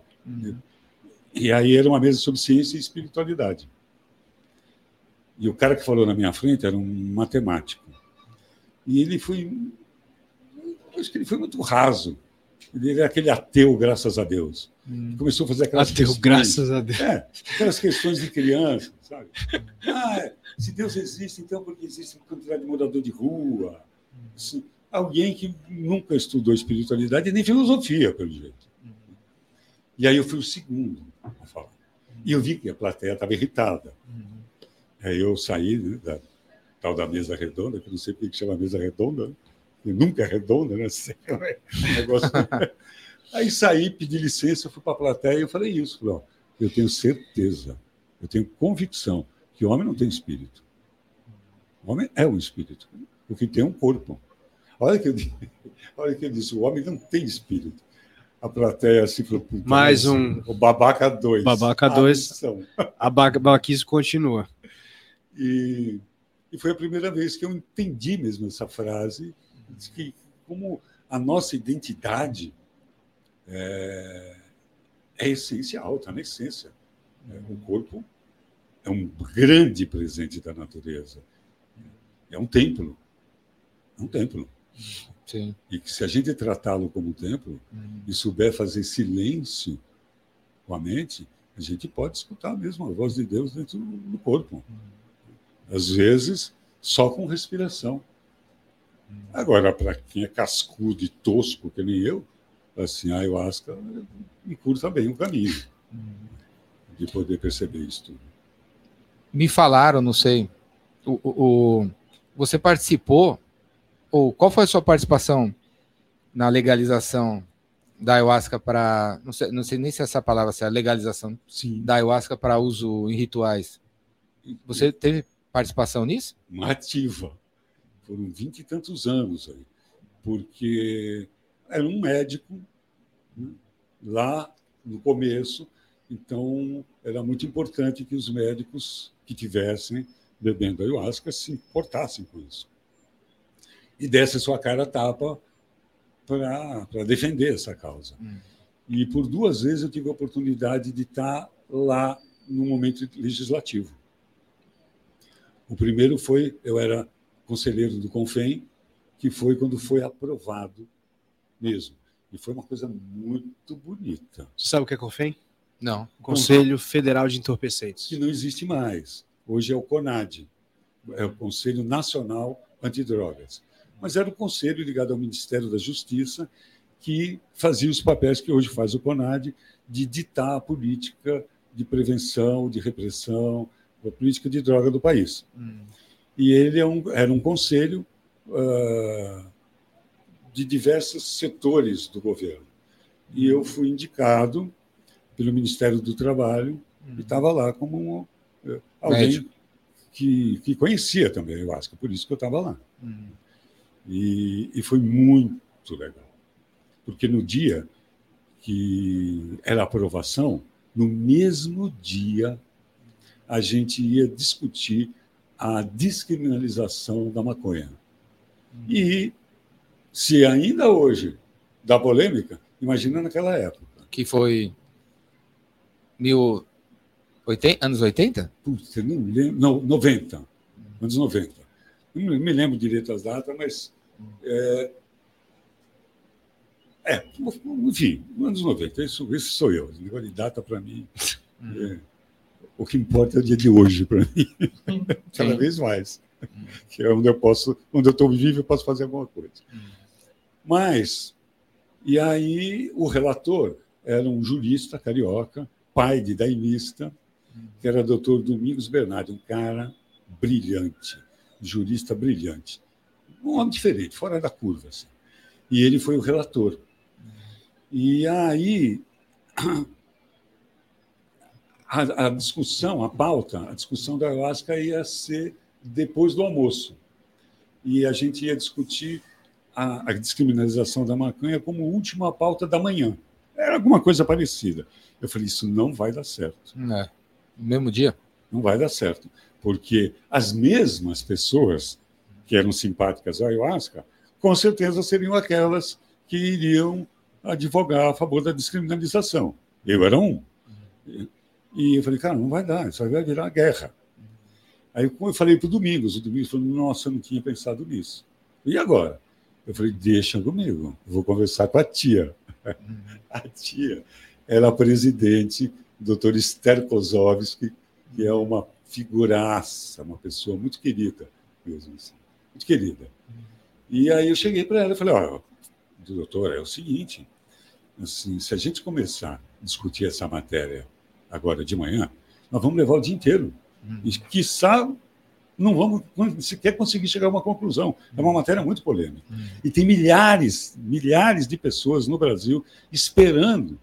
E aí era uma mesa sobre ciência e espiritualidade. E o cara que falou na minha frente era um matemático. E ele foi. Acho que ele foi muito raso. Ele era aquele ateu, graças a Deus. Começou a fazer aquelas Ateu, questões- graças a Deus. é, aquelas questões de criança, sabe? Ah, é, se Deus existe, então porque existe uma quantidade de morador de rua. Se- alguém que nunca estudou espiritualidade nem filosofia, pelo jeito. E aí eu fui o segundo a falar. E eu vi que a plateia estava irritada. Aí eu saí da tal da mesa redonda, que eu não sei por que chama mesa redonda, né? porque nunca é redonda, né? É um negócio... Aí saí, pedi licença, fui para a plateia e eu falei isso. Falei, ó, eu tenho certeza, eu tenho convicção que o homem não tem espírito. O homem é um espírito, porque tem um corpo. Olha que eu, olha que eu disse, o homem não tem espírito. A plateia assim falou, "Puta, Mais um. O babaca 2. Babaca dois. A babaquice continua. E, e foi a primeira vez que eu entendi mesmo essa frase, de que como a nossa identidade é, é essencial, está na essência. né? O corpo é um grande presente da natureza. É um templo. É um templo. Sim. E que se a gente tratá-lo como templo e souber fazer silêncio com a mente, a gente pode escutar mesmo a voz de Deus dentro do corpo. Às vezes, só com respiração. Agora, para quem é cascudo e tosco, que nem eu, assim, a ayahuasca me curta bem o caminho de poder perceber isso tudo. Me falaram, não sei. O, o- você participou, ou qual foi a sua participação na legalização da ayahuasca para. Não sei, não sei nem se essa palavra é a legalização Sim. da ayahuasca para uso em rituais. Você teve participação nisso? uma ativa. Foram vinte e tantos anos aí, porque era um médico né, lá no começo, então era muito importante que os médicos que tivessem bebendo ayahuasca se importassem com isso. E desse a sua cara tapa para defender essa causa. Hum. E por duas vezes eu tive a oportunidade de estar lá no momento legislativo. O primeiro foi, eu era conselheiro do Confem, que foi quando foi aprovado mesmo. E foi uma coisa muito bonita. Você sabe o que é CONFEM? Não. Conselho Federal de Entorpecentes. Que não existe mais. Hoje é o CONAD, é o Conselho Nacional Antidrogas. Mas era o conselho ligado ao Ministério da Justiça que fazia os papéis que hoje faz o CONAD de ditar a política de prevenção, de repressão, a política de droga do país. Hum. E ele é um, era um conselho ah, de diversos setores do governo. E eu fui indicado pelo Ministério do Trabalho e estava lá como um, eh, alguém que, que conhecia também a ayahuasca, por isso que eu estava lá. Hum. E, e foi muito legal. Porque no dia que era a aprovação, no mesmo dia, a gente ia discutir a descriminalização da maconha. E se ainda hoje dá polêmica, imagina naquela época. Que foi. Mil... oiten- Anos 80? Putz, eu não lembro. Não, 90. Anos 90. Não me- lembro direito as datas, mas. É, é, enfim, anos 90. Isso, isso sou eu. Esse negócio de data, para mim. é, o que importa é o dia de hoje, para mim. Cada Sim. vez mais. Que é onde eu posso, onde eu estou vivo, eu posso fazer alguma coisa. Mas, e aí o relator era um jurista carioca, pai de daimista, que era doutor Domingos Bernardi, um cara brilhante, jurista brilhante. Um homem diferente, fora da curva. Assim. E ele foi o relator. E aí a, a discussão, a pauta, a discussão da ayahuasca ia ser depois do almoço. E a gente ia discutir a, a descriminalização da maconha como última pauta da manhã. Era alguma coisa parecida. Eu falei, isso não vai dar certo. É. No mesmo dia? Não vai dar certo. Porque as mesmas pessoas que eram simpáticas à ayahuasca, com certeza seriam aquelas que iriam advogar a favor da descriminalização. Eu era um. E eu falei, cara, não vai dar, isso aí vai virar guerra. Aí eu falei para o Domingos, o Domingos falou, nossa, eu não tinha pensado nisso. E agora? Eu falei, deixa comigo, vou conversar com a tia. A tia era a presidente, doutor Esther Kozovski, que é uma figuraça, uma pessoa muito querida mesmo, assim, muito querida. E aí eu cheguei para ela e falei, ó, doutora, é o seguinte, assim, se a gente começar a discutir essa matéria agora de manhã, nós vamos levar o dia inteiro. E, quiçá, não vamos sequer conseguir chegar a uma conclusão. É uma matéria muito polêmica. E tem milhares, milhares de pessoas no Brasil esperando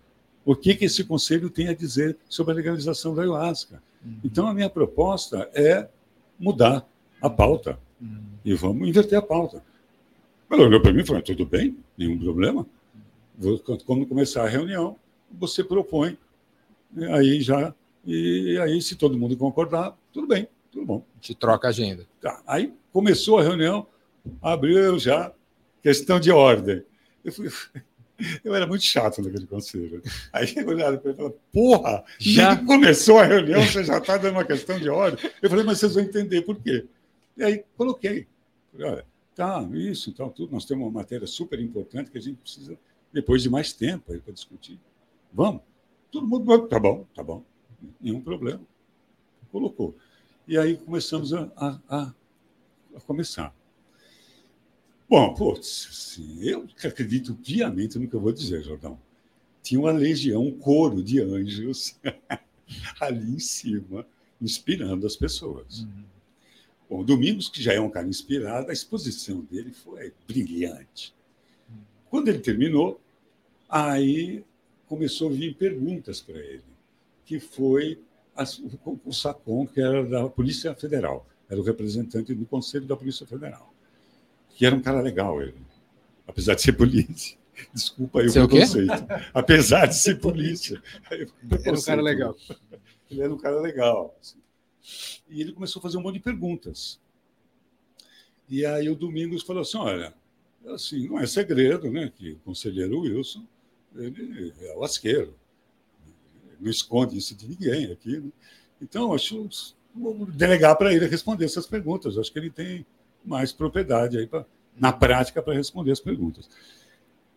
o que, que esse conselho tem a dizer sobre a legalização da ayahuasca. Então, a minha proposta é mudar a pauta. E vamos inverter a pauta. Ela olhou para mim e falou: tudo bem, nenhum problema. Quando começar a reunião, você propõe. Aí já. E aí, se todo mundo concordar, tudo bem, tudo bom. Te troca a agenda. Tá. Aí começou a reunião, abriu já questão de ordem. Eu, fui, eu era muito chato naquele conselho. Aí olharam para mim e falaram: porra, Já? começou a reunião, você já está dando uma questão de ordem. Eu falei, mas vocês vão entender por quê. E aí coloquei. Falei, olha, tá, isso, então, tudo. Nós temos uma matéria super importante que a gente precisa, depois de mais tempo para discutir. Vamos. Todo mundo, tá bom, tá bom, nenhum problema. Colocou. E aí começamos a, a, a- a começar. Bom, putz, assim, eu acredito piamente no que eu vou dizer, Jordão. Tinha uma legião, um coro de anjos ali em cima, inspirando as pessoas. Bom, Domingos, que já é um cara inspirado, a exposição dele foi brilhante. Quando ele terminou, aí começou a vir perguntas para ele, que foi as- o, o Sacon, que era da Polícia Federal, era o representante do Conselho da Polícia Federal, que era um cara legal ele, apesar de ser polícia. Desculpa aí o quê? preconceito. Apesar de ser polícia. Era um cara legal. Ele era um cara legal. assim. E ele começou a fazer um monte de perguntas. E aí o Domingos falou assim, olha, assim, não é segredo, né, que o conselheiro Wilson ele é o asqueiro. Não esconde isso de ninguém aqui. Né? Então, acho vou delegar para ele responder essas perguntas. Acho que ele tem mais propriedade aí pra, na prática para responder as perguntas.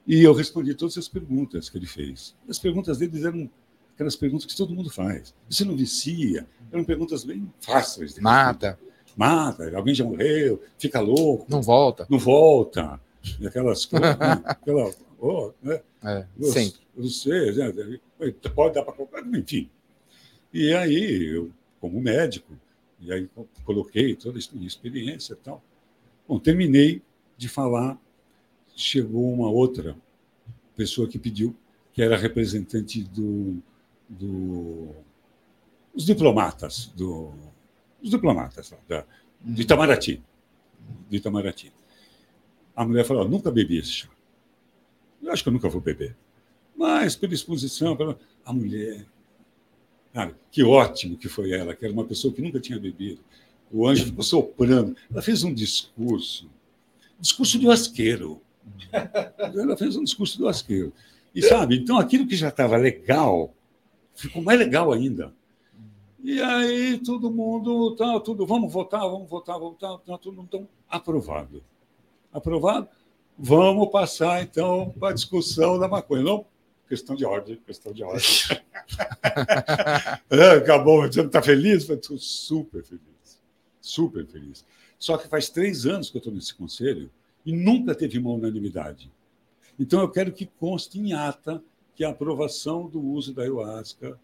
E eu respondi todas as perguntas que ele fez. As perguntas dele eram aquelas perguntas que todo mundo faz. Você não vicia? Eram perguntas bem fáceis. de Mata, Mata, alguém já morreu, fica louco, não volta. não volta. E aquelas coisas. né? Aquela, oh, né? É, Você-. Você, né? pode dar para qualquer. Enfim. E aí, eu, como médico, e aí co- coloquei toda a minha experiência e tal. Bom, terminei de falar, chegou uma outra pessoa que pediu, que era representante do, do os diplomatas, do, os diplomatas lá, da, de Itamaraty. De Itamaraty. A mulher falou: nunca bebi esse chá. Eu acho que eu nunca vou beber. Mas, pela exposição, pela... a mulher. Cara, que ótimo que foi ela, que era uma pessoa que nunca tinha bebido. O anjo ficou soprando. Ela fez um discurso, discurso do asqueiro. Ela fez um discurso do asqueiro. E sabe, então aquilo que já estava legal, ficou mais legal ainda. E aí todo mundo, tá, tudo, vamos votar, vamos votar, vamos votar, tá, mundo então, aprovado. Aprovado? Vamos passar então para a discussão da maconha. Não, questão de ordem, questão de ordem. É, acabou, você não está feliz? Estou super feliz, super feliz. Só que faz três anos que eu estou nesse conselho e nunca teve uma unanimidade. Então eu quero que conste em ata que a aprovação do uso da ayahuasca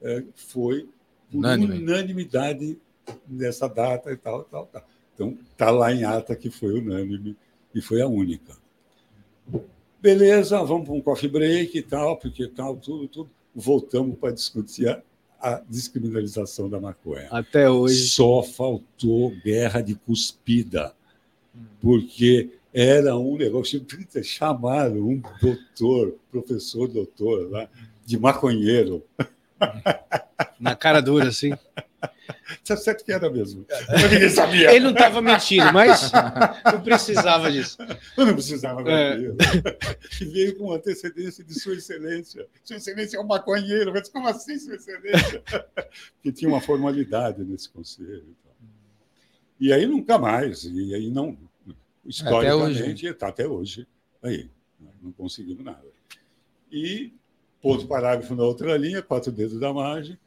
é, foi por Unânime. unanimidade nessa data e tal, tal, tal. Então está lá em ata que foi unânime e foi a única. Beleza, vamos para um coffee break e tal, porque tal, tudo, tudo. Voltamos para discutir a, a descriminalização da maconha. Até hoje. Só faltou guerra de cuspida, porque era um negócio. Chamaram um doutor, professor doutor lá, de maconheiro. Na cara dura, assim. Tá certo que era mesmo. Mas ninguém sabia. Ele não estava mentindo, mas não precisava disso. Eu não precisava É. E veio com antecedência de Sua Excelência. Sua Excelência é um maconheiro. Mas como assim, Sua Excelência? Porque tinha uma formalidade nesse conselho. e. E aí nunca mais. E aí não. Historicamente, está até hoje. Aí. Não conseguimos nada. E, ponto parágrafo na outra linha, quatro dedos da margem.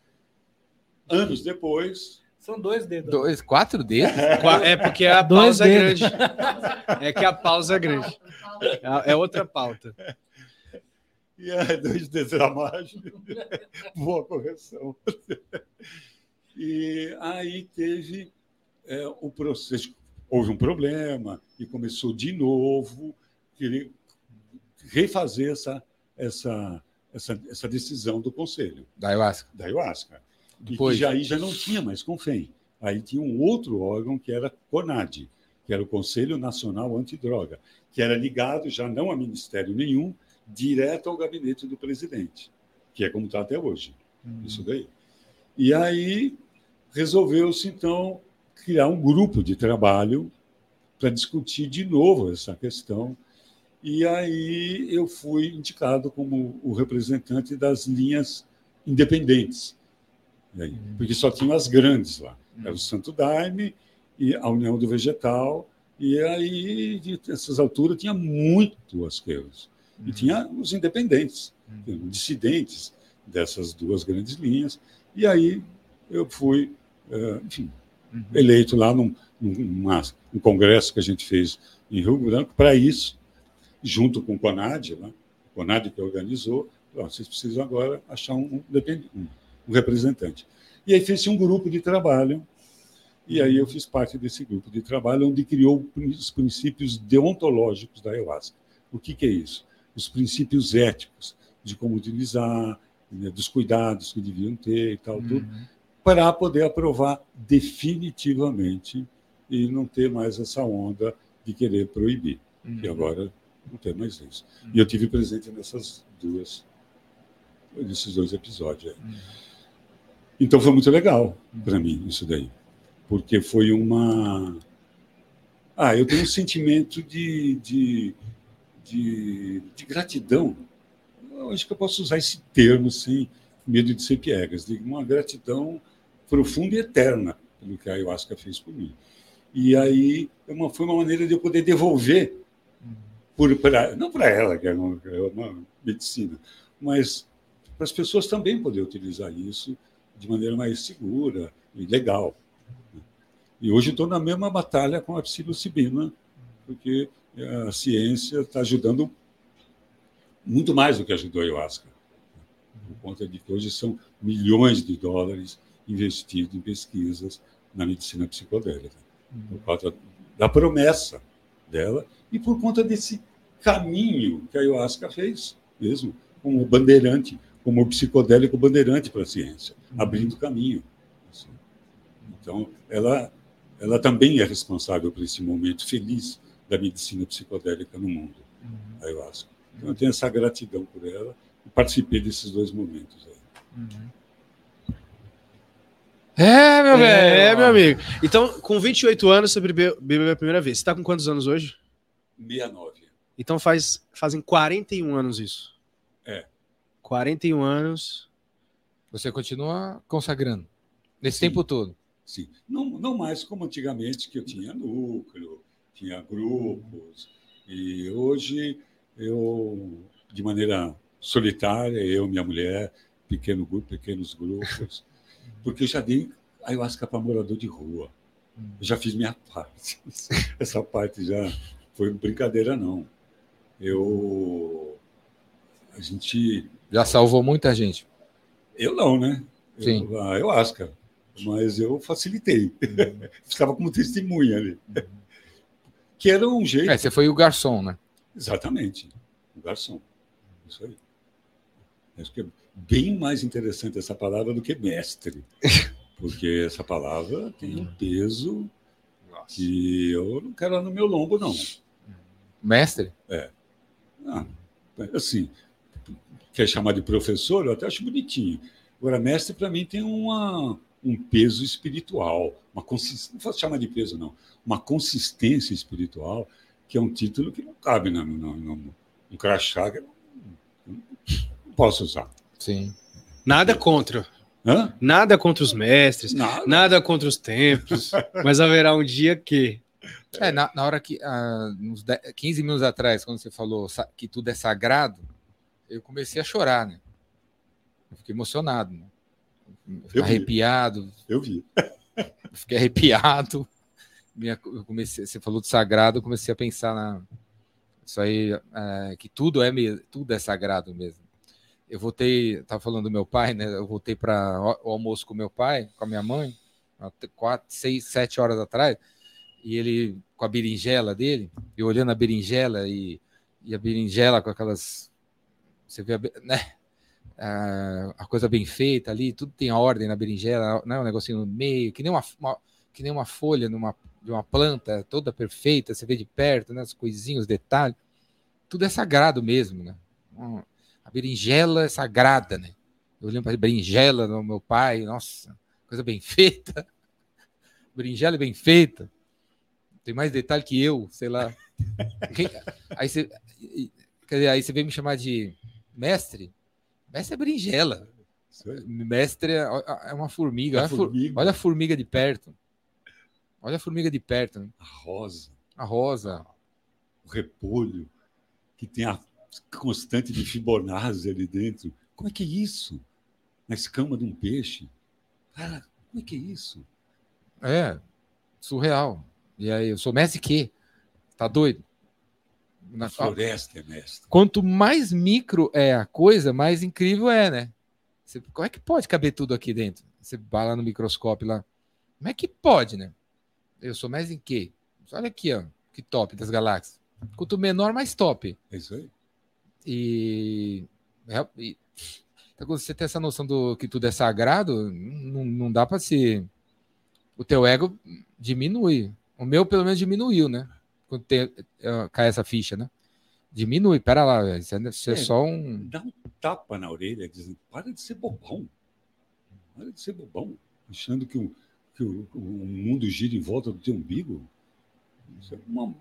Anos depois, São dois dedos. Dois, quatro dedos? Qua- É porque a Dois pausa é dedos. grande. É que a pausa é grande. É é outra pauta. E aí, dois dedos da margem. Boa correção. E aí teve é, o processo. Houve um problema e começou de novo querer refazer essa, essa, essa, essa decisão do Conselho Da ayahuasca. da ayahuasca. E Depois. que já, aí já não tinha mais CONFEM. Aí tinha um outro órgão que era CONAD, que era o Conselho Nacional Antidroga, que era ligado já não a ministério nenhum, direto ao gabinete do presidente, que é como está até hoje. Isso daí. E aí resolveu-se, então, criar um grupo de trabalho para discutir de novo essa questão. E aí eu fui indicado como o representante das linhas independentes. Aí, porque só tinham as grandes lá. Era o Santo Daime e a União do Vegetal. E aí, nessas alturas, tinha muito asqueiros. E tinha os independentes, dissidentes dessas duas grandes linhas. E aí eu fui, eh, enfim, eleito lá num, num uma- um congresso que a gente fez em Rio Branco para isso, junto com o CONAD, né? o CONAD que organizou. falou, "Ó, vocês precisam agora achar um, um- um representante. E aí fez um grupo de trabalho, e aí eu fiz parte desse grupo de trabalho, onde criou os princípios deontológicos da ayahuasca. O que, que é isso? Os princípios éticos de como utilizar, né, dos cuidados que deviam ter e tal, tudo, para poder aprovar definitivamente e não ter mais essa onda de querer proibir, que agora não tem mais isso. E eu tive presente nessas duas, nesses dois episódios. aí. Então foi muito legal para mim isso daí, porque foi uma. Ah, eu tenho um sentimento de, de, de, de gratidão. eu acho que eu posso usar esse termo sem medo de ser piegas, de uma gratidão profunda e eterna pelo que a ayahuasca fez por mim. E aí é uma, foi uma maneira de eu poder devolver, por, pra, não para ela, que é uma, é uma medicina, mas para as pessoas também poder utilizar isso de maneira mais segura e legal. E hoje estou na mesma batalha com a psilocibina, porque a ciência está ajudando muito mais do que ajudou a ayahuasca. Por conta de que hoje são milhões de dólares investidos em pesquisas na medicina psicodélica. Por causa da promessa dela e por conta desse caminho que a ayahuasca fez, mesmo, como bandeirante, como psicodélico bandeirante para a ciência, abrindo caminho. assim. Então, ela, ela também é responsável por esse momento feliz da medicina psicodélica no mundo, a ayahuasca. Então, eu tenho essa gratidão por ela e participei desses dois momentos. Aí. É, meu velho. É, meu amigo. Então, com 28 anos, você bebeu, bebeu a primeira vez. Você tá com quantos anos hoje? 69. Então faz, fazem 41 anos isso. É. 41 anos. Você continua consagrando nesse Sim. tempo todo. Sim. Não, não mais como antigamente, que eu tinha núcleo, tinha grupos. E hoje eu, de maneira solitária, eu, minha mulher, pequeno grupo, pequenos grupos, porque eu já dei ayahuasca para morador de rua. Eu já fiz minha parte. Essa parte já foi brincadeira, não. Eu. A gente. Já salvou muita gente. Eu não, né? Sim. Eu, a ayahuasca. Mas eu facilitei. Ficava como testemunha ali. Que era um jeito. É, você foi o garçom, né? Exatamente. O garçom. Isso aí. Acho que é bem mais interessante essa palavra do que mestre. Porque essa palavra tem um peso que eu não quero no meu lombo, não. Mestre? Ah, assim, quer chamar de professor, eu até acho bonitinho. Agora, mestre, para mim, tem uma, um peso espiritual. Uma consist... Não posso chamar de peso, não. Uma consistência espiritual, que é um título que não cabe no, no, no, no crachá, que eu não, não posso usar. Sim. Nada contra. Hã? Nada contra os mestres. Nada. Nada contra os templos. mas haverá um dia que. É, na, na hora que, ah, uns 10, 15 minutos atrás, quando você falou que tudo é sagrado, eu comecei a chorar, né? Eu fiquei emocionado, né? Eu fiquei Eu vi. arrepiado, Eu vi. eu fiquei arrepiado. Minha- eu comecei, você falou de sagrado, eu comecei a pensar na isso aí, é, que tudo é tudo é sagrado mesmo. Eu voltei, estava falando do meu pai, né? Eu voltei para o almoço com meu pai, com a minha mãe, quatro, seis, sete horas atrás, e ele com a berinjela dele, e olhando a berinjela e, e a berinjela com aquelas, você vê, a, né? A, a coisa bem feita ali, tudo tem ordem na berinjela, né? Um negocinho no meio, que nem uma, uma- que nem uma folha numa, de uma planta toda perfeita, você vê de perto, né? As coisinhas, os detalhes, tudo é sagrado mesmo, né? Hum, A berinjela é sagrada, né? Eu lembro a berinjela do meu pai, nossa, coisa bem feita. Berinjela é bem feita. Tem mais detalhe que eu, sei lá. Aí você, dizer, aí você vem me chamar de mestre? Mestre é berinjela. Mestre é, é uma formiga. A Olha formiga. olha a formiga de perto. Olha a formiga de perto. né? A rosa, A rosa. o repolho, que tem a constante de Fibonacci ali dentro. Como é que é isso? Na escama de um peixe? Cara, como é que é isso? É, surreal. E aí, eu sou mestre que? Tá doido? Na- floresta é mestre. Quanto mais micro é a coisa, mais incrível é, né? Você- como é que pode caber tudo aqui dentro? Você vai lá no microscópio lá. Como é que pode, né? Eu sou mais em quê? Olha aqui, ó. Que top das galáxias. Quanto menor, mais top. É isso aí. E, é- e- então, quando você tem essa noção do que tudo é sagrado, não, não dá para se. O teu ego diminui. O meu, pelo menos, diminuiu, né? Quando tem, eh, cai essa ficha, né? Diminui. Pera lá. Isso é, isso é É. só um. Dá um tapa na orelha, dizendo: para de ser bobão. Para de ser bobão. Achando que o, que o, o mundo gira em volta do teu umbigo. Isso é uma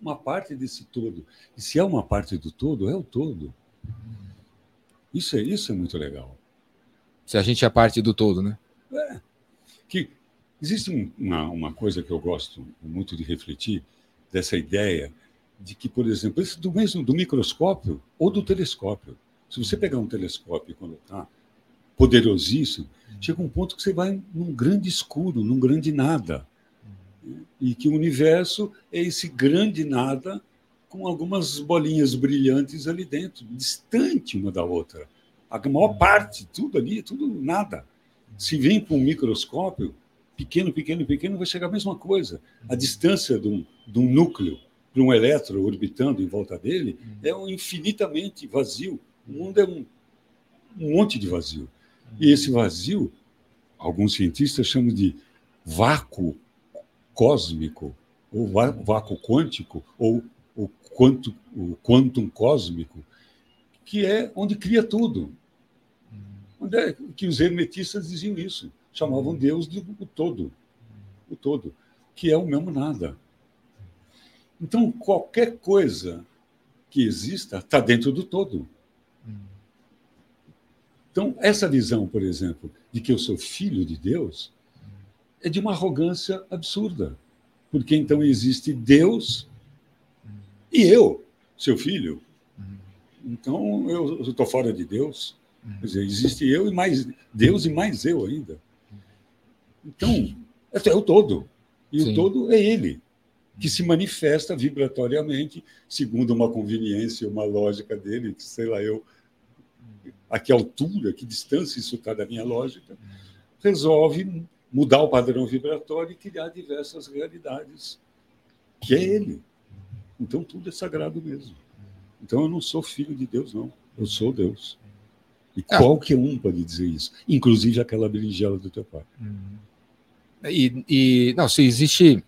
uma parte desse todo. E se é uma parte do todo, é o todo. Isso é, isso é muito legal. Se a gente é parte do todo, né? É. Que existe um- uma, uma coisa que eu gosto muito de refletir, dessa ideia de que, por exemplo, esse do mesmo do microscópio ou do telescópio. Se você pegar um telescópio quando está poderosíssimo, chega um ponto que você vai num grande escuro, num grande nada. E que o universo é esse grande nada com algumas bolinhas brilhantes ali dentro, distante uma da outra. A maior parte, tudo ali, tudo nada. Se vem para um microscópio, pequeno, pequeno, pequeno, vai chegar a mesma coisa. A distância de um, de um núcleo para um elétron orbitando em volta dele é um infinitamente vazio. O mundo é um, um monte de vazio. E esse vazio, alguns cientistas chamam de vácuo cósmico, ou vá- vácuo quântico, ou o, quanto, o quantum cósmico, que é onde cria tudo. Onde é que os hermetistas diziam isso? Chamavam Deus de o todo. O todo. Que é o mesmo nada. Então, qualquer coisa que exista está dentro do todo. Então, essa visão, por exemplo, de que eu sou filho de Deus, é de uma arrogância absurda. Porque então existe Deus e eu, seu filho. Então, eu estou fora de Deus. Quer dizer, existe eu e mais Deus e mais eu ainda. Então, é o todo. E Sim. o todo é ele, que se manifesta vibratoriamente, segundo uma conveniência, uma lógica dele, que sei lá eu, a que altura, que distância isso está da minha lógica, resolve mudar o padrão vibratório e criar diversas realidades, que é ele. Então tudo é sagrado mesmo. Então eu não sou filho de Deus, não. Eu sou Deus. E Ah. qualquer um pode dizer isso, inclusive aquela berinjela do teu pai. E, e- não, se existe,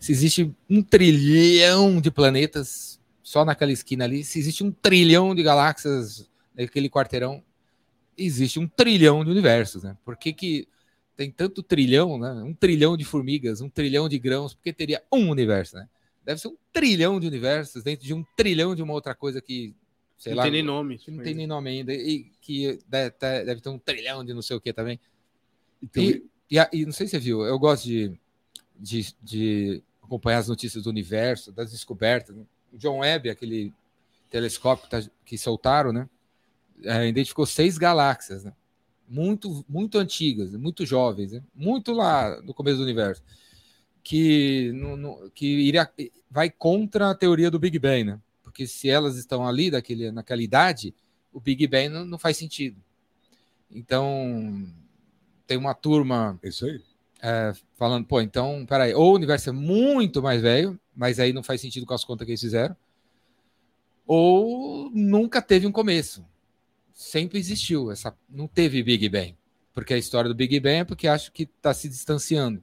se existe um trilhão de planetas só naquela esquina ali, se existe um trilhão de galáxias naquele quarteirão, existe um trilhão de universos, né? Por que, que tem tanto trilhão, né? Um trilhão de formigas, um trilhão de grãos, porque teria um universo, né? Deve ser um trilhão de universos dentro de um trilhão de uma outra coisa que, sei não lá, tem nem nome. que não tem nem nome ainda, e que deve ter, deve ter um trilhão de não sei o que também. Então, E, e, a- e não sei se você viu, eu gosto de, de, de acompanhar as notícias do universo, das descobertas. O John Webb, aquele telescópio que, tá- que soltaram, né? é, identificou seis galáxias, né? Muito, muito antigas, muito jovens, né? muito lá no começo do universo, que, não- não- que iria, vai contra a teoria do Big Bang, né? Porque se elas estão ali daquele, naquela idade, o Big Bang não, não faz sentido. Então, tem uma turma é isso aí. falando, pô, então, peraí, ou o universo é muito mais velho, mas aí não faz sentido com as contas que eles fizeram, ou nunca teve um começo. Sempre existiu, essa, não teve Big Bang. Porque a história do Big Bang é porque acho que está se distanciando.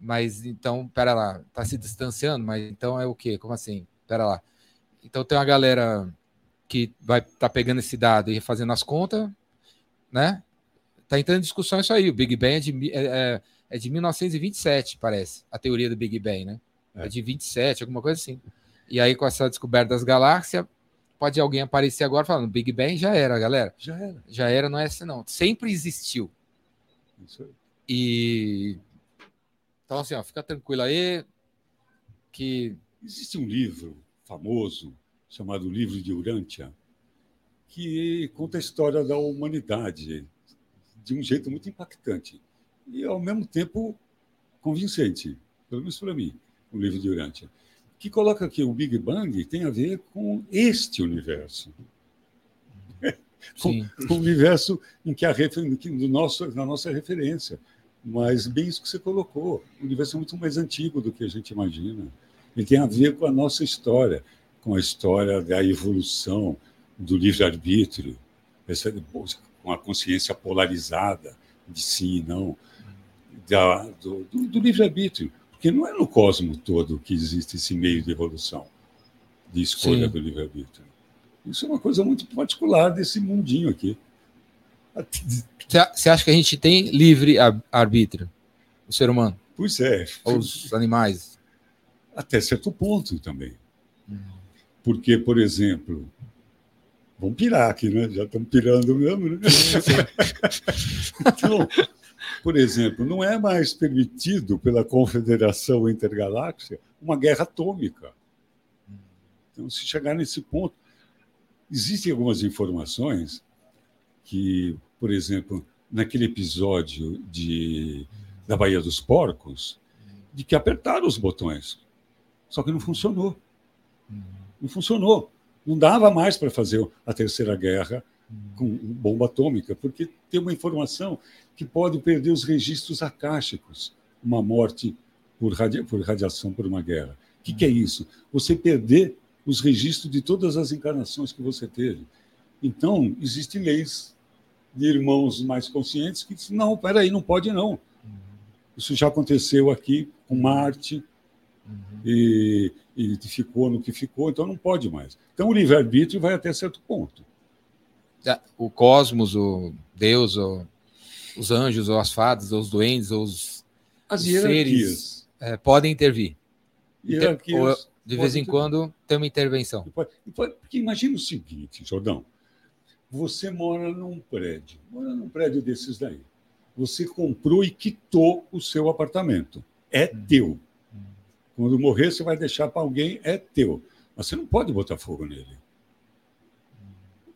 Mas então, pera lá, está se distanciando, mas então é o quê? Como assim? Pera lá. Então tem uma galera que vai estar tá pegando esse dado e fazendo as contas, né? Tá entrando em discussão isso aí. O Big Bang é de, é, é- é de 1927, parece, a teoria do Big Bang, né? É. É. de 27, alguma coisa assim. E aí, com essa descoberta das galáxias, pode alguém aparecer agora falando: Big Bang já era, galera. Já era. Já era, não é assim, não. Sempre existiu. Isso aí. E. Então, assim, ó, fica tranquilo aí. Que. Existe um livro famoso chamado Livro de Urântia, que conta a história da humanidade de um jeito muito impactante e, ao mesmo tempo, convincente, pelo menos para mim, o livro de Urântia, que coloca que o Big Bang tem a ver com este universo. Sim. o universo em que a que nosso, na nossa referência. Mas bem isso que você colocou. O universo é muito mais antigo do que a gente imagina. Ele tem a ver com a nossa história, com a história da evolução do livre-arbítrio, com a consciência polarizada de sim e não, da- do, do- do livre-arbítrio. Porque não é no cosmos todo que existe esse meio de evolução, de escolha Sim. do livre-arbítrio. Isso é uma coisa muito particular desse mundinho aqui. Você acha que a gente tem livre ar- arbítrio? O ser humano? Pois é, Ou os animais? até certo ponto também. Porque, por exemplo, vamos pirar aqui, né? Já estamos pirando mesmo, né? então, por exemplo, não é mais permitido pela Confederação Intergaláxia uma guerra atômica. Então, se chegar nesse ponto, existem algumas informações que, por exemplo, naquele episódio de, da Baía dos Porcos, de que apertaram os botões. Só que não funcionou. Não funcionou. Não dava mais para fazer a Terceira Guerra com bomba atômica, porque tem uma informação que pode perder os registros acásticos, uma morte por, radia por radiação por uma guerra. O que, que é isso? Você perder os registros de todas as encarnações que você teve. Então, existem leis de irmãos mais conscientes que dizem, não, peraí, não pode não. Isso já aconteceu aqui com Marte e, e ficou no que ficou, então não pode mais. Então o livre-arbítrio vai até certo ponto. O cosmos, o Deus, o, os anjos, ou as fadas, ou os duendes, ou os, os seres é, podem intervir. hierarquias Ou, de vez em ter- quando tem uma intervenção. Porque imagina o seguinte, Jordão. Você mora num prédio, mora num prédio desses daí. Você comprou e quitou o seu apartamento. É teu. Quando morrer, você vai deixar para alguém, é teu. Mas você não pode botar fogo nele.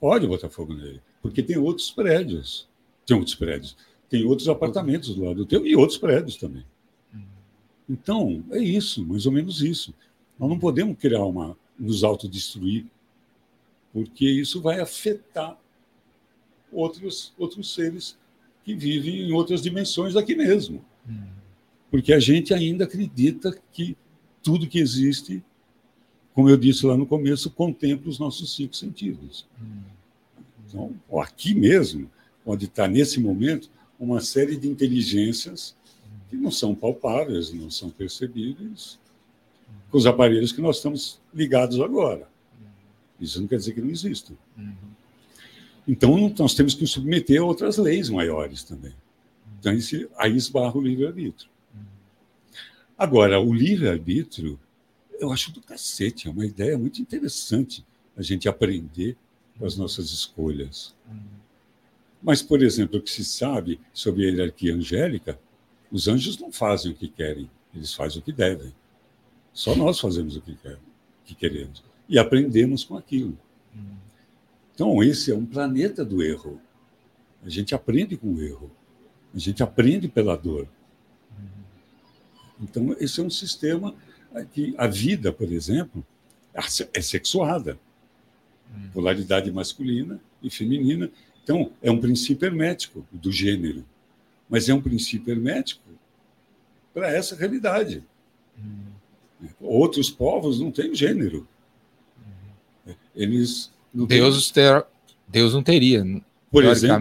Pode botar fogo nele. Porque tem outros prédios. Tem outros prédios. Tem outros apartamentos do lado do teu e outros prédios também. Então, é isso, mais ou menos isso. Nós não podemos criar uma, nos autodestruir, porque isso vai afetar outros, outros seres que vivem em outras dimensões daqui mesmo. Porque a gente ainda acredita que tudo que existe, como eu disse lá no começo, contempla os nossos cinco sentidos. Então, aqui mesmo, pode estar nesse momento uma série de inteligências que não são palpáveis, não são percebíveis, com os aparelhos que nós estamos ligados agora. Isso não quer dizer que não existam. Então, nós temos que nos submeter a outras leis maiores também. Então, esse- aí esbarra o livre-arbítrio. Agora, o livre-arbítrio, eu acho do cacete, é uma ideia muito interessante a gente aprender com as nossas escolhas. Mas, por exemplo, o que se sabe sobre a hierarquia angélica, os anjos não fazem o que querem, eles fazem o que devem. Só nós fazemos o que, quer, que queremos. E aprendemos com aquilo. Então, esse é um planeta do erro. A gente aprende com o erro. A gente aprende pela dor. Então, esse é um sistema que a vida, por exemplo, é sexuada. Polaridade masculina e feminina. Então, é um princípio hermético do gênero. Mas é um princípio hermético para essa realidade. Outros povos não têm gênero. Eles não têm- Deus, ter, Deus não teria, por exemplo,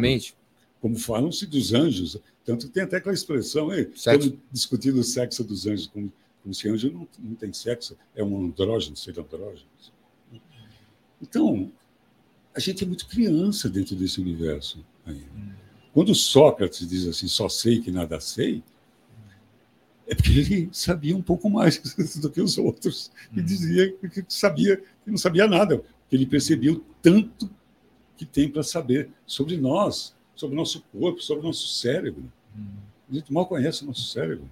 como falam-se dos anjos, tanto que tem até aquela expressão, "Ei, Sexo. estamos discutindo o sexo dos anjos, como, como se anjo não, não tem sexo, é um andrógeno, ser andrógeno. Então, a gente é muito criança dentro desse universo. ainda. Quando Sócrates diz assim, só sei que nada sei, é porque ele sabia um pouco mais do que os outros e dizia que sabia que não sabia nada, que ele percebia o tanto que tem para saber sobre nós, sobre o nosso corpo, sobre o nosso cérebro. A gente mal conhece o nosso cérebro.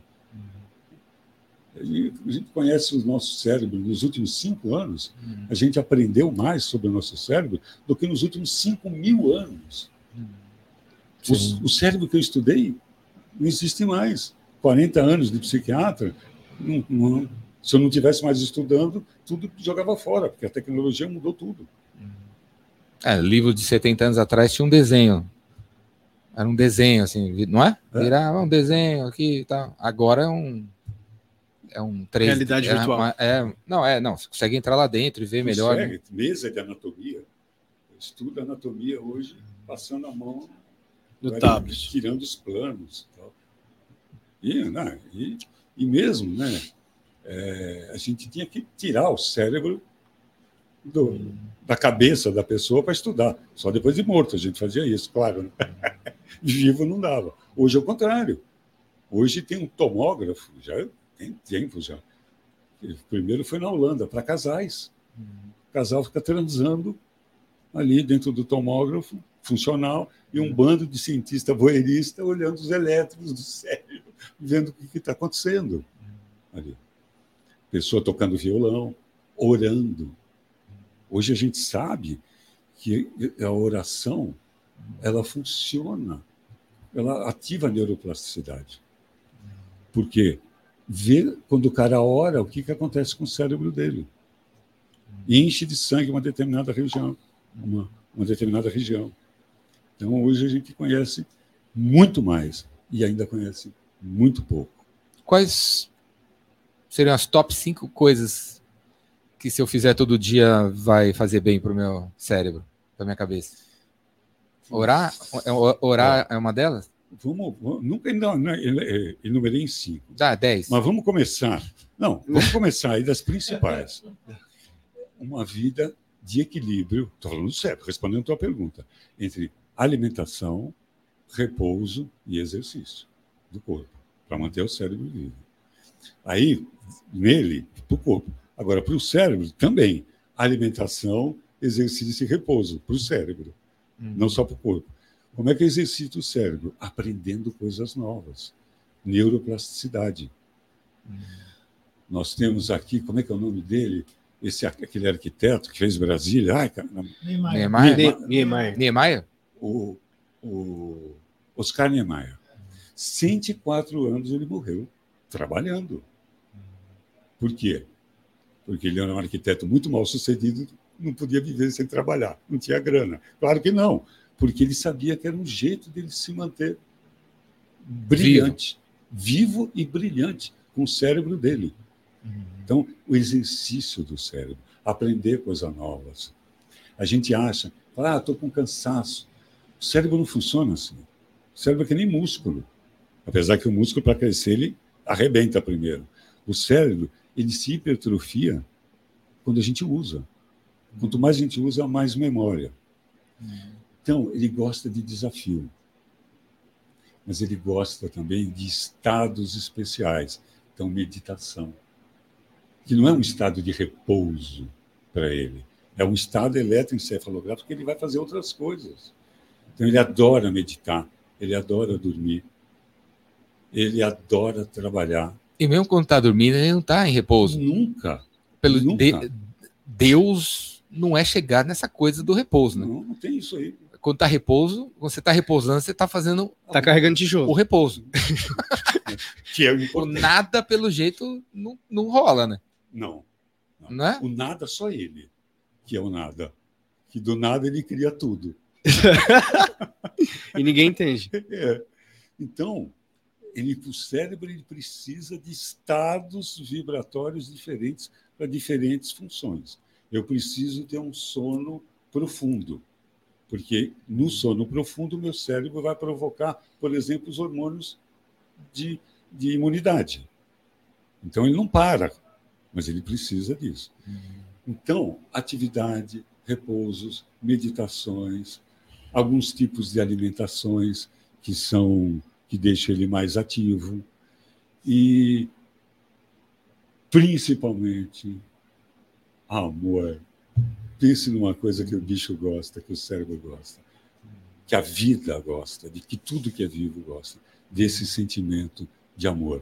E a gente conhece o nosso cérebro nos últimos cinco anos, a gente aprendeu mais sobre o nosso cérebro do que nos últimos cinco mil anos. Sim. O, o cérebro que eu estudei não existe mais. 40 anos de psiquiatra, não- não- se eu não tivesse mais estudando, tudo jogava fora, porque a tecnologia mudou tudo. É, livro de 70 anos atrás tinha um desenho. Era um desenho, assim, não é? É. Virava um desenho aqui e tal. Agora é um. É um 3 Realidade é, virtual. uma- É, não, é, não. Você consegue entrar lá dentro e ver melhor. né? Consegue, Mesa de anatomia. Eu estudo anatomia hoje, passando a mão No tablet. Tirando os planos. e tal. E, né, e, e mesmo, né, é, a gente tinha que tirar o cérebro do- da cabeça da pessoa para estudar. Só depois de morto a gente fazia isso, claro. Né? Vivo não dava. Hoje é o contrário. Hoje tem um tomógrafo, já tem tempo já. O primeiro foi na Holanda, para casais. O casal fica transando ali dentro do tomógrafo funcional e um bando de cientista voeirista olhando os elétrons do cérebro, vendo o que está acontecendo ali. Pessoa tocando violão, orando. Hoje a gente sabe que a oração ela funciona, ela ativa a neuroplasticidade. Por quê? Ver quando o cara ora, o que, que acontece com o cérebro dele. Enche de sangue uma determinada região, uma, uma determinada região. Então hoje a gente conhece muito mais e ainda conhece muito pouco. Quais seriam as top 5 coisas que se eu fizer todo dia vai fazer bem pro meu cérebro, pra minha cabeça? Orar? É- Orar é uma delas? Vamos, vamos- nunca enumerei em cinco. Dá, 10. Mas vamos começar. Não, vamos começar aí das principais. Uma vida de equilíbrio, estou falando sério, respondendo a tua pergunta, entre alimentação, repouso e exercício do corpo, para manter o cérebro vivo. Aí, nele, para o corpo. Agora, para o cérebro, também. Alimentação, exercício e repouso, para o cérebro, não só para o corpo. Como é que exercita o cérebro? Aprendendo coisas novas. Neuroplasticidade. Nós temos aqui, como é que é o nome dele? Esse, aquele arquiteto que fez Brasília. Ai, cara, Neymar. Niemeyer? Niemeyer. Niemeyer. Niemeyer? o, o Oscar Niemeyer. 104 anos ele morreu trabalhando. Por quê? Porque ele era um arquiteto muito mal sucedido, não podia viver sem trabalhar, não tinha grana. Claro que não, porque ele sabia que era um jeito dele se manter brilhante, vivo, e brilhante, com o cérebro dele. Então, o exercício do cérebro, aprender coisas novas. A gente acha, ah, estou com cansaço. O cérebro não funciona assim. O cérebro é que nem músculo. Apesar que o músculo, para crescer, ele arrebenta primeiro. O cérebro, ele se hipertrofia quando a gente usa. Quanto mais a gente usa, mais memória. Então, ele gosta de desafio. Mas ele gosta também de estados especiais. Então, meditação. Que não é um estado de repouso para ele. É um estado eletroencefalográfico que ele vai fazer outras coisas. Então, ele adora meditar, ele adora dormir, ele adora trabalhar. E mesmo quando tá dormindo, ele não tá em repouso. Nunca. Pelo nunca. de- Deus não é chegar nessa coisa do repouso, né? Não, não tem isso aí. Quando tá repouso, quando você tá repousando, você tá fazendo Tá carregando o tijolo. repouso. Que é o O importante. nada, pelo jeito, não, não rola, né? Não. Não é? O nada, só ele, que é o nada. Que do nada ele cria tudo. E ninguém entende. É. Então, ele, o cérebro ele precisa de estados vibratórios diferentes para diferentes funções. Eu preciso ter um sono profundo, porque no sono profundo, meu cérebro vai provocar, por exemplo, os hormônios de, de imunidade. Então, ele não para, mas ele precisa disso. Então, atividade, repousos, meditações, alguns tipos de alimentações que são que deixam ele mais ativo e principalmente amor. Pense numa coisa que o bicho gosta, que o cérebro gosta, que a vida gosta, de que tudo que é vivo gosta, desse sentimento de amor.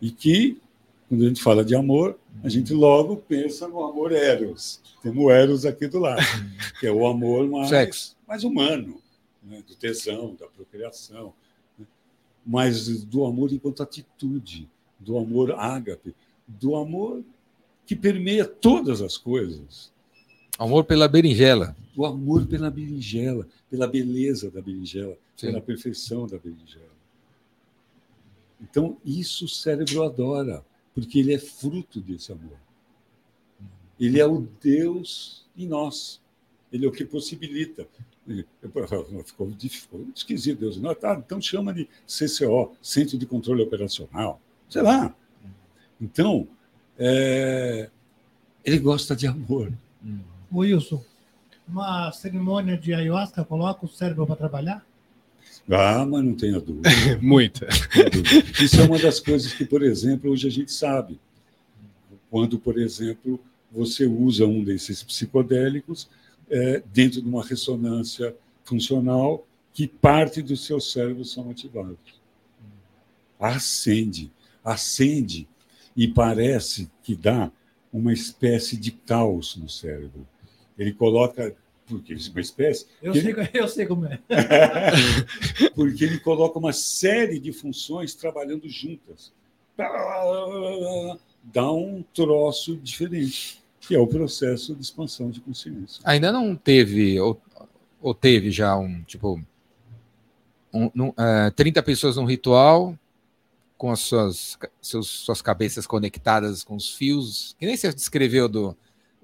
E que, quando a gente fala de amor, a gente logo pensa no amor eros. Temos o eros aqui do lado, que é o amor mais, Sexo. mais humano, né? do tesão, da procriação, né? mas do amor enquanto atitude, do amor ágape, do amor que permeia todas as coisas. Amor pela berinjela. O amor pela berinjela, pela beleza da berinjela, Sim. pela perfeição da berinjela. Então, isso o cérebro adora, porque ele é fruto desse amor. Ele é o Deus em nós. Ele é o que possibilita. Ficou, ficou esquisito, Deus. Não, tá, então chama de CCO, Centro de Controle Operacional. Sei lá. Então, é, ele gosta de amor. Wilson, uma cerimônia de ayahuasca coloca o cérebro para trabalhar? Ah, mas não tenha dúvida. Muita. Isso é uma das coisas que, por exemplo, hoje a gente sabe. Quando, por exemplo, você usa um desses psicodélicos é, dentro de uma ressonância funcional que parte dos seus cérebros são ativados. Acende, acende e parece que dá uma espécie de caos no cérebro. Ele coloca porque uma espécie. Eu, que sei, ele- eu sei como é. porque ele coloca uma série de funções trabalhando juntas. Dá um troço diferente, que é o processo de expansão de consciência. Ainda não teve, ou, ou teve já um, tipo, um, num- é, 30 pessoas num ritual, com as suas, seus, suas cabeças conectadas com os fios, que nem você descreveu do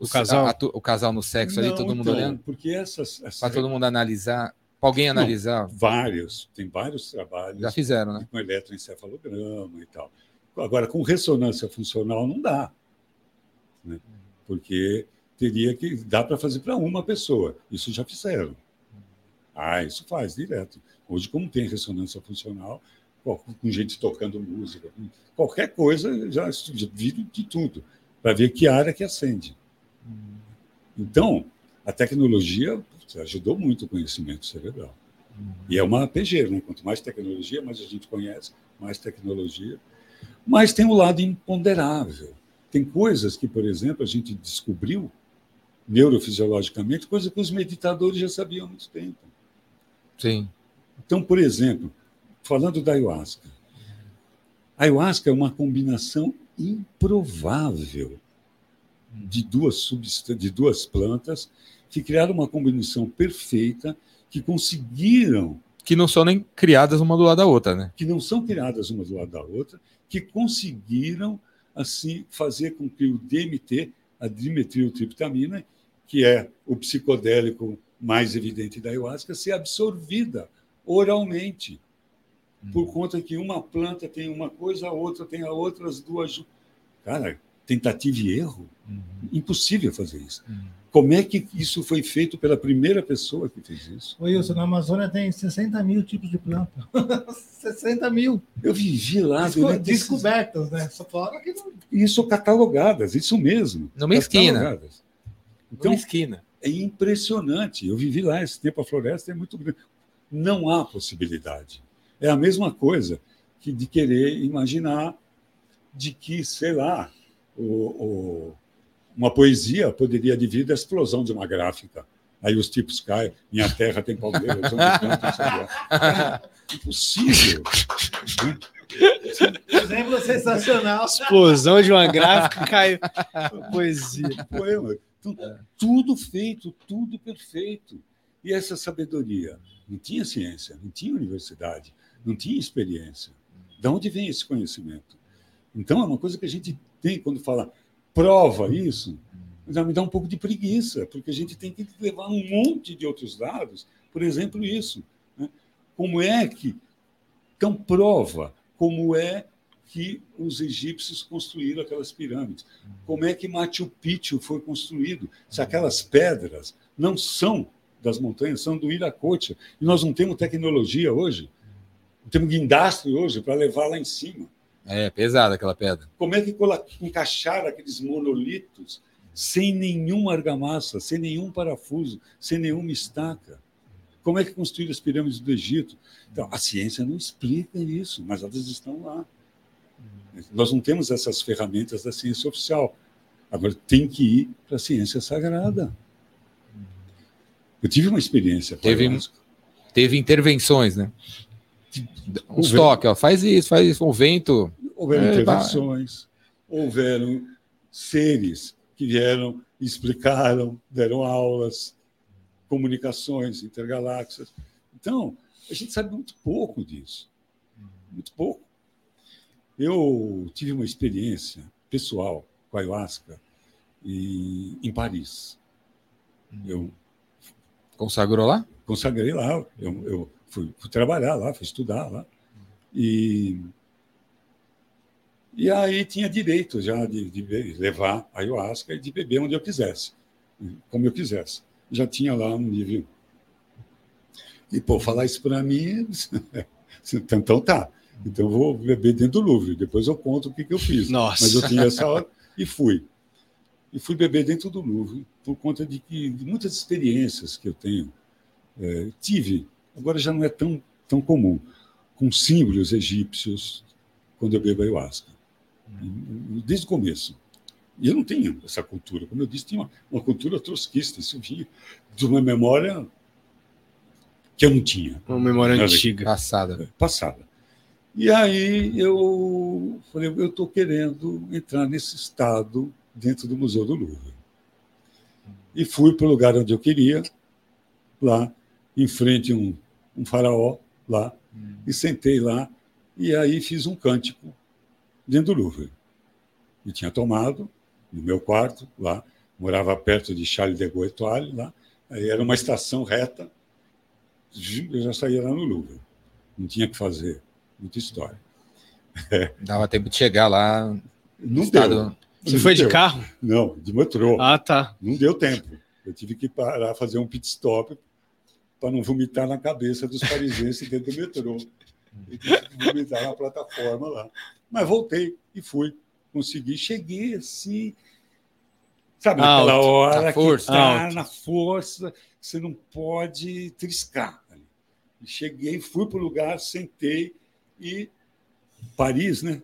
O casal? a- a o casal no sexo ali, Não, todo mundo Então, olhando, porque essas, essas para todo mundo analisar, pra alguém Não. analisar, vários, tem vários trabalhos já fizeram, né? com eletroencefalograma e tal. Agora, com ressonância funcional não dá, né? porque teria que dá para fazer para uma pessoa. Isso já fizeram. Ah, isso faz direto. Hoje, como tem ressonância funcional, com gente tocando música, qualquer coisa, já já vira de tudo, para ver que área que acende. Então, a tecnologia ajudou muito o conhecimento cerebral. E é uma APG, né? Quanto mais tecnologia, mais a gente conhece, mais tecnologia. Mas tem o lado imponderável. Tem coisas que, por exemplo, a gente descobriu neurofisiologicamente, coisas que os meditadores já sabiam há muito tempo. Sim. Então, por exemplo, falando da ayahuasca. A ayahuasca é uma combinação improvável de duas, de duas plantas que criaram uma combinação perfeita, que conseguiram Que não são nem criadas uma do lado da outra, né? que não são criadas uma do lado da outra, que conseguiram assim fazer com que o DMT, a dimetiltriptamina, que é o psicodélico mais evidente da ayahuasca, seja absorvida oralmente. Por conta que uma planta tem uma coisa, a outra tem a outra, as duas. Cara, tentativa e erro. Impossível fazer isso. Como é que isso foi feito pela primeira pessoa que fez isso? Ô, Wilson, na Amazônia tem 60 mil tipos de planta. 60 mil. Eu vivi lá Desco- esses- descobertas, né? Só fora que não. Isso catalogadas, isso mesmo. Numa esquina. Então, Então, esquina. é impressionante. Eu vivi lá, esse tempo a floresta é muito grande. Não há possibilidade. É a mesma coisa que de querer imaginar de que, sei lá, o, o- uma poesia poderia advir da explosão de uma gráfica. Aí os tipos caem, minha terra tem palmeiras, onde. É impossível. Exemplo sensacional. Explosão de uma gráfica caiu. Poesia. poema. Então, tudo feito, tudo perfeito. E essa sabedoria? Não tinha ciência, não tinha universidade, não tinha experiência. De onde vem esse conhecimento? Então, é uma coisa que a gente tem quando fala prova isso, já me dá um pouco de preguiça, porque a gente tem que levar um monte de outros dados, por exemplo, isso. né? Como é que. Então, prova como é que os egípcios construíram aquelas pirâmides. Como é que Machu Picchu foi construído? Se aquelas pedras não são das montanhas, são do Iracocha. E nós não temos tecnologia hoje, não temos guindastre hoje para levar lá em cima. É, pesada aquela pedra. Como é que encaixaram aqueles monolitos sem nenhuma argamassa, sem nenhum parafuso, sem nenhuma estaca? Como é que construíram as pirâmides do Egito? Então, a ciência não explica isso, mas elas estão lá. Nós não temos essas ferramentas da ciência oficial. Agora, tem que ir para a ciência sagrada. Eu tive uma experiência. Teve-. Teve intervenções, né? Uns Houve- toques, ó, faz isso, faz isso. O vento. Houveram É, intervenções, houveram seres que vieram, explicaram, deram aulas, comunicações intergaláxias. Então, a gente sabe muito pouco disso. Muito pouco. Eu tive uma experiência pessoal com a ayahuasca em, em Paris. Eu Consagrou lá? consagrei lá, eu, eu fui, fui trabalhar lá, fui estudar lá. E, e aí tinha direito já de, de levar a ayahuasca e de beber onde eu quisesse, como eu quisesse. Já tinha lá um nível. E, pô, falar isso para mim, então tá. Então eu vou beber dentro do Louvre, depois eu conto o que, que eu fiz. Nossa. Mas eu tinha essa hora e fui. e fui beber dentro do Louvre por conta de que de muitas experiências que eu tenho é, tive agora já não é tão tão comum com símbolos egípcios quando eu bebo ayahuasca desde o começo e eu não tinha essa cultura como eu disse tinha uma, uma cultura trotskista isso vinha de uma memória que eu não tinha Uma memória antiga. Passada. passada. E aí eu falei, eu estou querendo entrar nesse estado dentro do Museu do Louvre. E fui para o lugar onde eu queria, lá, em frente a um, um faraó, lá, e sentei lá, e aí fiz um cântico dentro do Louvre. E tinha tomado, no meu quarto, lá, morava perto de Charles de Gaulle Étoile, lá, aí era uma estação reta, eu já saía lá no Louvre. Não tinha que fazer muita história. Dava tempo de chegar lá. Não estado- deu. Você Não foi de deu. carro? Não, de metrô. Ah, tá. Não deu tempo. Eu tive que parar, fazer um pit stop para não vomitar na cabeça dos parisienses dentro do metrô. Que vomitar na plataforma lá. Mas voltei e fui. Consegui. Cheguei assim. Sabe, Alto, naquela hora na que força. tá Alto. na força, você não pode triscar. E cheguei, fui para o lugar, sentei e Paris, né?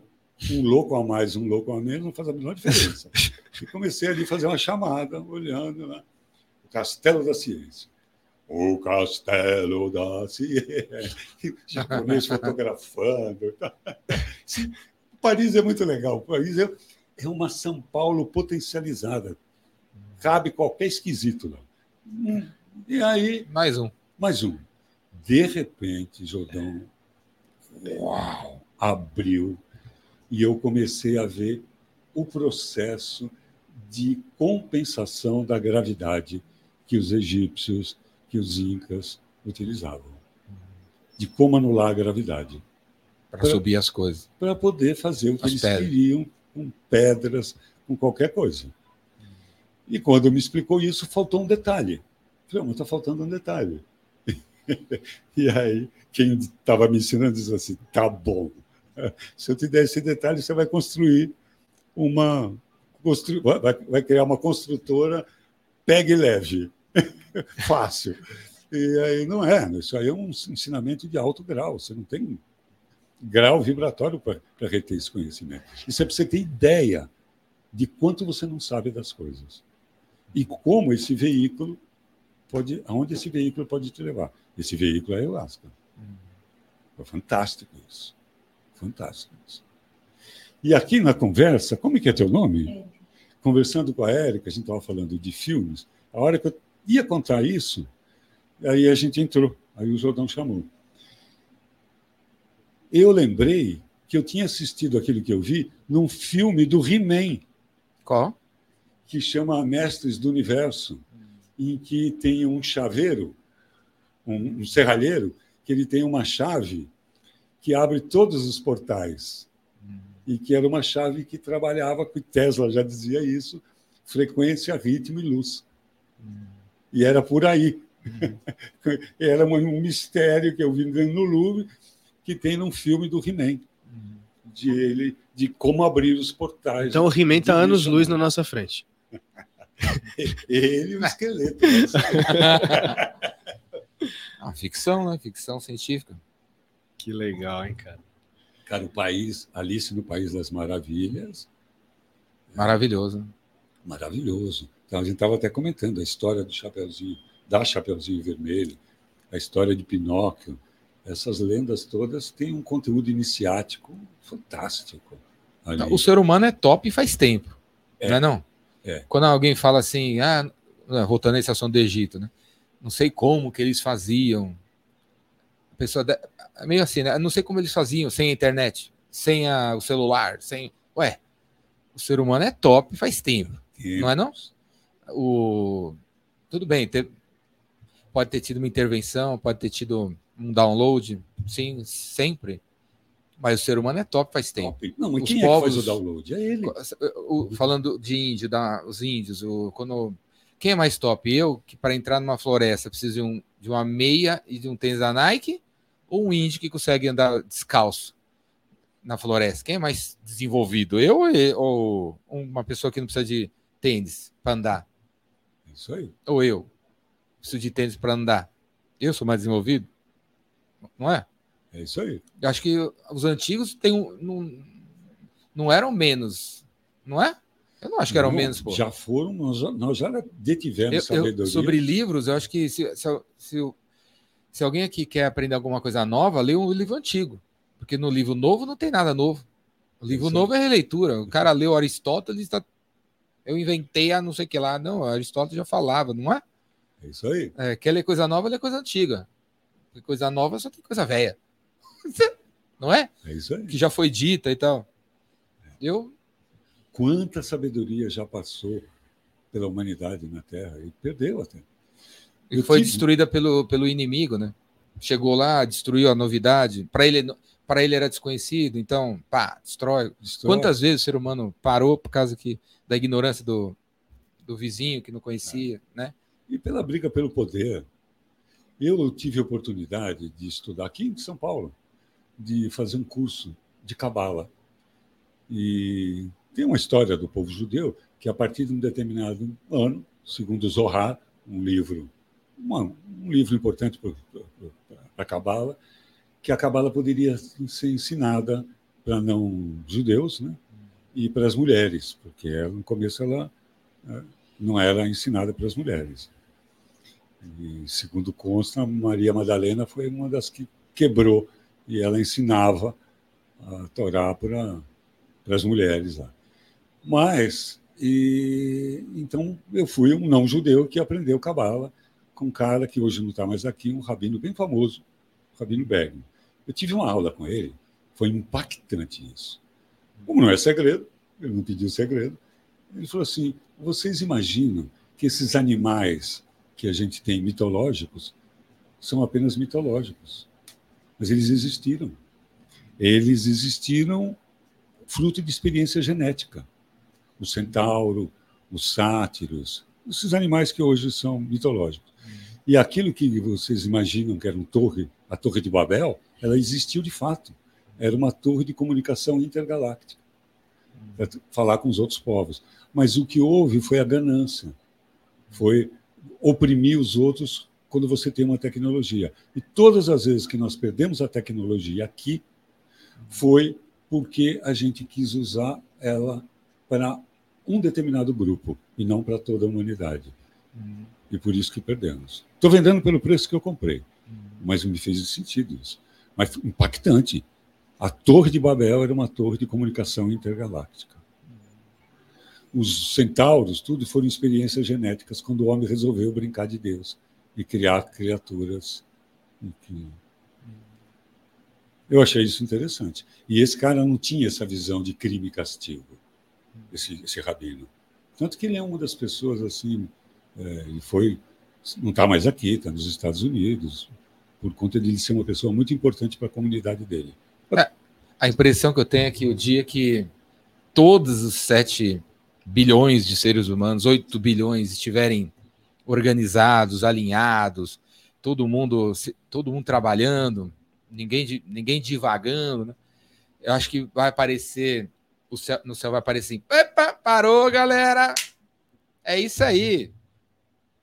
Um louco a mais, um louco a menos, não faz a menor diferença. E comecei ali a fazer uma chamada, olhando lá. O Castelo da Ciência. O Castelo da japonês fotografando. Paris é muito legal. Paris é, é uma São Paulo potencializada. Cabe qualquer esquisito lá. Hum, E aí, Mais um. mais um. De repente, Jordão, uau, abriu e eu comecei a ver o processo de compensação da gravidade que os egípcios, que os incas utilizavam. De como anular a gravidade. Para subir as coisas. Para poder fazer o que As eles pedras. queriam com pedras, com qualquer coisa. E quando me explicou isso, faltou um detalhe. Falei, "Ah, mas está faltando um detalhe. e aí, quem estava me ensinando disse assim: tá bom. Se eu te der esse detalhe, você vai construir uma. Constru... Vai, vai criar uma construtora pegue leve. Fácil. E aí não é. Isso aí é um ensinamento de alto grau. Você não tem grau vibratório para reter esse conhecimento. Isso é para você ter ideia de quanto você não sabe das coisas. E como esse veículo pode. aonde esse veículo pode te levar. Esse veículo é a ayahuasca. É fantástico isso. Fantástico isso. E aqui na conversa, como é que é teu nome? Conversando com a Érica, a gente estava falando de filmes. A hora que eu ia contar isso, aí a gente entrou. Aí o Jordão chamou. Eu lembrei que eu tinha assistido aquilo que eu vi num filme do He-Man, Qual? que chama Mestres do Universo, em que tem um chaveiro, um, um serralheiro, que ele tem uma chave que abre todos os portais. E que era uma chave que trabalhava, que Tesla já dizia isso, frequência, ritmo e luz. E era por aí. era um, mistério que eu vi no Louvre, que tem num filme do He-Man, de, ele, de como abrir os portais. Então o He-Man tá de anos luz dimensional. na nossa frente. Ele e o esqueleto. né? Ah, ficção, né? Ficção científica. Que legal, hein, cara. Cara, o país, Alice no País das Maravilhas, Maravilhoso. né? maravilhoso. Então, a gente estava até comentando a história do Chapeuzinho, da Chapeuzinho Vermelho, a história de Pinóquio. Essas lendas todas têm um conteúdo iniciático fantástico. ali. O ser humano é top faz tempo. É. Não é não? É. Quando alguém fala assim, ah, né, voltando à estação do Egito, né? Não sei como que eles faziam. A pessoa de- é meio assim, né? Não sei como eles faziam sem a internet, sem a- o celular, sem. Ué, o ser humano é top faz tempo, não é não? O tudo bem, pode ter tido uma intervenção, pode ter tido um download, sim, sempre. Mas o ser humano é top faz tempo. Top. Não, mas Os quem é que faz povos- o download? É ele. O- falando de índio, da, os índios, o, quando, quem é mais top? Eu, que para entrar numa floresta preciso de, um, de uma meia e de um tênis da Nike, ou um índio que consegue andar descalço na floresta? Quem é mais desenvolvido? Eu ou uma pessoa que não precisa de tênis para andar? É Isso aí. Ou eu? Preciso de tênis para andar? Eu sou mais desenvolvido? Não é? É isso aí. Eu acho que os antigos têm um- não, não eram menos, não é? Eu não acho que eram Não, menos, pô. Já foram, nós já, nós já detivemos Eu- eu- sabedoria. sobre livros, eu acho que se, se, se, se alguém aqui quer aprender alguma coisa nova, lê um livro antigo. Porque no livro novo não tem nada novo. O livro Isso novo é releitura. O cara leu Aristóteles, tá... eu inventei a não sei que lá. Não, Aristóteles já falava, não é? É isso aí. É, quer ler coisa nova, lê coisa antiga. Coisa nova só tem coisa velha. Não é? É isso aí. Que já foi dita e tal. Eu. Quanta sabedoria já passou pela humanidade na Terra e perdeu até. E Eu foi tive- destruída pelo, pelo inimigo, né? Chegou lá, destruiu a novidade. Para ele, para ele era desconhecido, então, pá, destrói. Destrói. Quantas vezes o ser humano parou por causa que, da ignorância do, do vizinho que não conhecia, né? E pela briga pelo poder. Eu tive a oportunidade de estudar aqui em São Paulo, de fazer um curso de cabala. E tem uma história do povo judeu que, a partir de um determinado ano, segundo Zohar, um livro, uma- um livro importante para a cabala, que a cabala poderia ser ensinada para não judeus, né? E para as mulheres, porque ela, no começo ela eh, não era ensinada para as mulheres. E, segundo consta, Maria Madalena foi uma das que quebrou e ela ensinava a Torá para as mulheres lá. Mas, e, então, eu fui um não-judeu que aprendeu Cabala com um cara que hoje não está mais aqui, um rabino bem famoso, o Rabino Bergman. Eu tive uma aula com ele, foi impactante isso. Como não é segredo, ele não pediu segredo, ele falou assim: vocês imaginam que esses animais que a gente tem mitológicos são apenas mitológicos, mas eles existiram. Eles existiram fruto de experiência genética. O centauro, os sátiros, esses animais que hoje são mitológicos. E aquilo que vocês imaginam que era uma torre, a Torre de Babel, ela existiu de fato. Era uma torre de comunicação intergaláctica para falar com os outros povos. Mas o que houve foi a ganância, foi oprimir os outros quando você tem uma tecnologia. E todas as vezes que nós perdemos a tecnologia aqui, foi porque a gente quis usar ela para um determinado grupo e não para toda a humanidade. E por isso que perdemos. Estou vendendo pelo preço que eu comprei, mas me fez sentido isso. Mas impactante. A Torre de Babel era uma torre de comunicação intergaláctica. Os centauros, tudo foram experiências genéticas quando o homem resolveu brincar de Deus e criar criaturas. que- Eu achei isso interessante. E esse cara não tinha essa visão de crime e castigo, esse, esse rabino. Tanto que ele é uma das pessoas assim, é, e foi, não está mais aqui, está nos Estados Unidos, por conta de ele ser uma pessoa muito importante para a comunidade dele. A impressão que eu tenho é que o dia que todos os 7 bilhões de seres humanos, 8 bilhões, estiverem organizados, alinhados, todo mundo, todo mundo trabalhando, ninguém, ninguém divagando, né? eu acho que vai aparecer, o céu- no céu vai aparecer assim, Epa, parou, galera! É isso aí.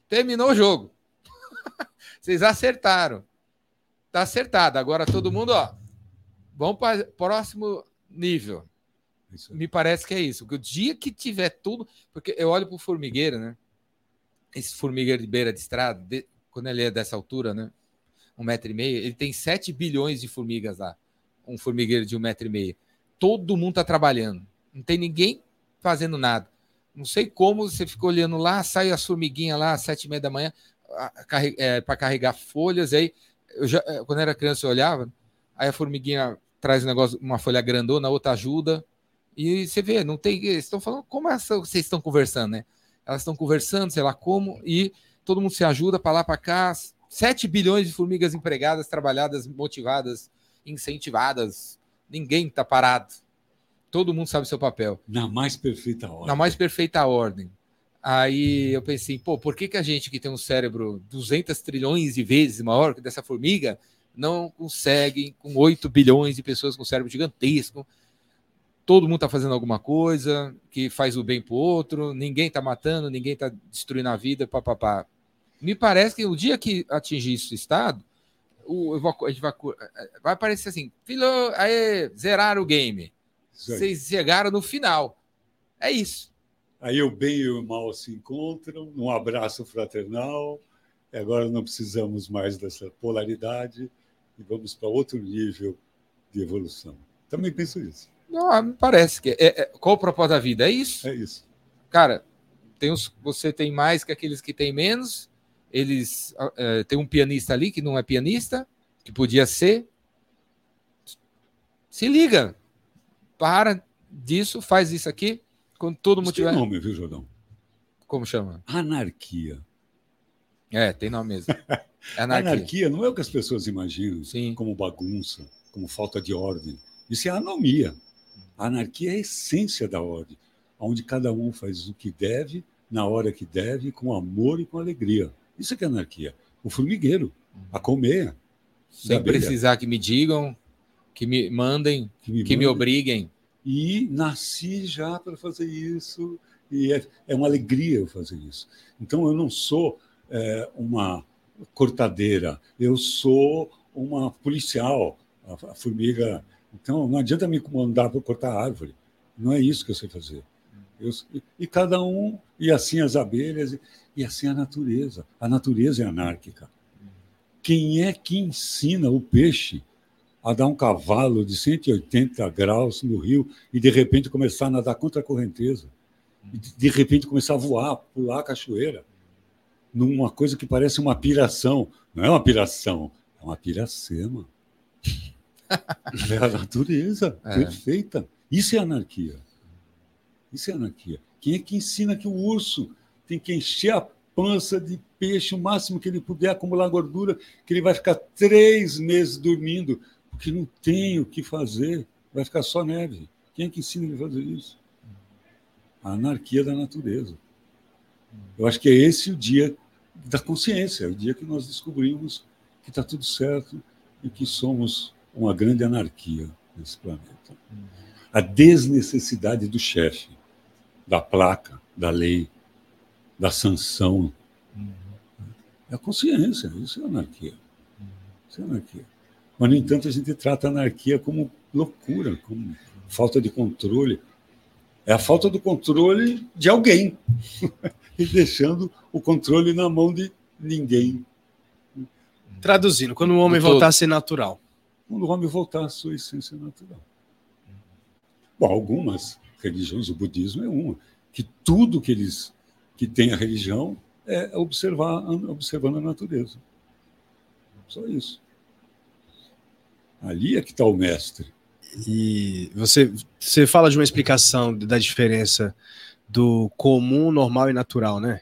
Terminou o jogo. Vocês acertaram. Tá acertado. Agora todo mundo, ó, Vamos para o próximo nível. Isso. Me parece que é isso. Porque o dia que tiver tudo. Porque eu olho para o formigueiro, né? Esse formigueiro de beira de estrada, de- quando ele é dessa altura, né? Um metro e meio, ele tem 7 bilhões de formigas lá. Um formigueiro de um metro e meio. Todo mundo está trabalhando. Não tem ninguém fazendo nada. Não sei como você ficou olhando lá, sai as formiguinhas lá às sete e meia da manhã para carregar folhas. Aí, eu já, eh, quando era criança, eu olhava, aí a formiguinha traz um negócio, uma folha grandona, a outra ajuda. E você vê, não tem. Eles estão falando como essa, vocês estão conversando, né? Elas estão conversando, sei lá como, e todo mundo se ajuda para lá, para cá. 7 bilhões de formigas empregadas, trabalhadas, motivadas, incentivadas. Ninguém está parado. Todo mundo sabe seu papel Na mais perfeita hora. na mais perfeita ordem. Aí eu pensei, pô, por que, que a gente que tem um cérebro 200 trilhões de vezes maior que dessa formiga não consegue, com 8 bilhões de pessoas com cérebro gigantesco, todo mundo está fazendo alguma coisa, que faz o bem para o outro, ninguém está matando, ninguém está destruindo a vida, papapá. Me parece que o dia que atingir esse estado, o, a gente vai, vai aparecer assim, filho, aí, zeraram o game. Vocês chegaram no final. É isso. Aí o bem e o mal se encontram, num abraço fraternal. E agora não precisamos mais dessa polaridade e vamos para outro nível de evolução. Também penso isso. Não, me parece que é, é, qual o propósito da vida? É isso. É isso. Cara, tem uns, você tem mais que aqueles que têm menos. Eles é, tem um pianista ali que não é pianista, que podia ser. Se liga, para disso, faz isso aqui. Quando todo mundo tiver. Tem nome, viu, Jordão? Como chama? Anarquia. É, tem nome mesmo. Anarquia. anarquia não é o que as pessoas imaginam Sim. como bagunça, como falta de ordem. Isso é anomia. A anarquia é a essência da ordem, onde cada um faz o que deve, na hora que deve, com amor e com alegria. Isso é que é anarquia. O formigueiro, a colmeia. Sem precisar que me digam, que me mandem, que me, que me obriguem. E nasci já para fazer isso, e é, é, uma alegria eu fazer isso. Então, eu não sou é, uma cortadeira, eu sou uma policial. A, a formiga. Então, não adianta me mandar para cortar árvore. Não é isso que eu sei fazer. Eu, e cada um, e assim as abelhas, e assim a natureza. A natureza é anárquica. Quem é que ensina o peixe a dar um cavalo de 180 graus no rio e de repente começar a nadar contra a correnteza? De repente começar a voar, pular a cachoeira? Numa coisa que parece uma piração. Não é uma piração, é uma piracema. É a natureza é. perfeita. Isso é anarquia. Isso é anarquia. Quem é que ensina que o urso tem que encher a pança de peixe o máximo que ele puder, acumular gordura, que ele vai ficar três meses dormindo, porque não tem o que fazer, vai ficar só neve. Quem é que ensina ele a fazer isso? A anarquia da natureza. Eu acho que é esse o dia da consciência, é o dia que nós descobrimos que está tudo certo e que somos uma grande anarquia nesse planeta. A desnecessidade do chefe, da placa, da lei, da sanção. É a consciência, isso é anarquia. Isso é anarquia. Mas, no entanto, a gente trata a anarquia como loucura, como falta de controle. É a falta do controle de alguém e deixando o controle na mão de ninguém. Traduzindo, quando o homem voltar a ser natural. Quando o homem voltar à sua essência natural. Bom, algumas religiões, o budismo é uma, que tudo que eles que tem a religião é observar observando a natureza. Só isso. Ali é que está o mestre. E você, você fala de uma explicação da diferença do comum, normal e natural, né?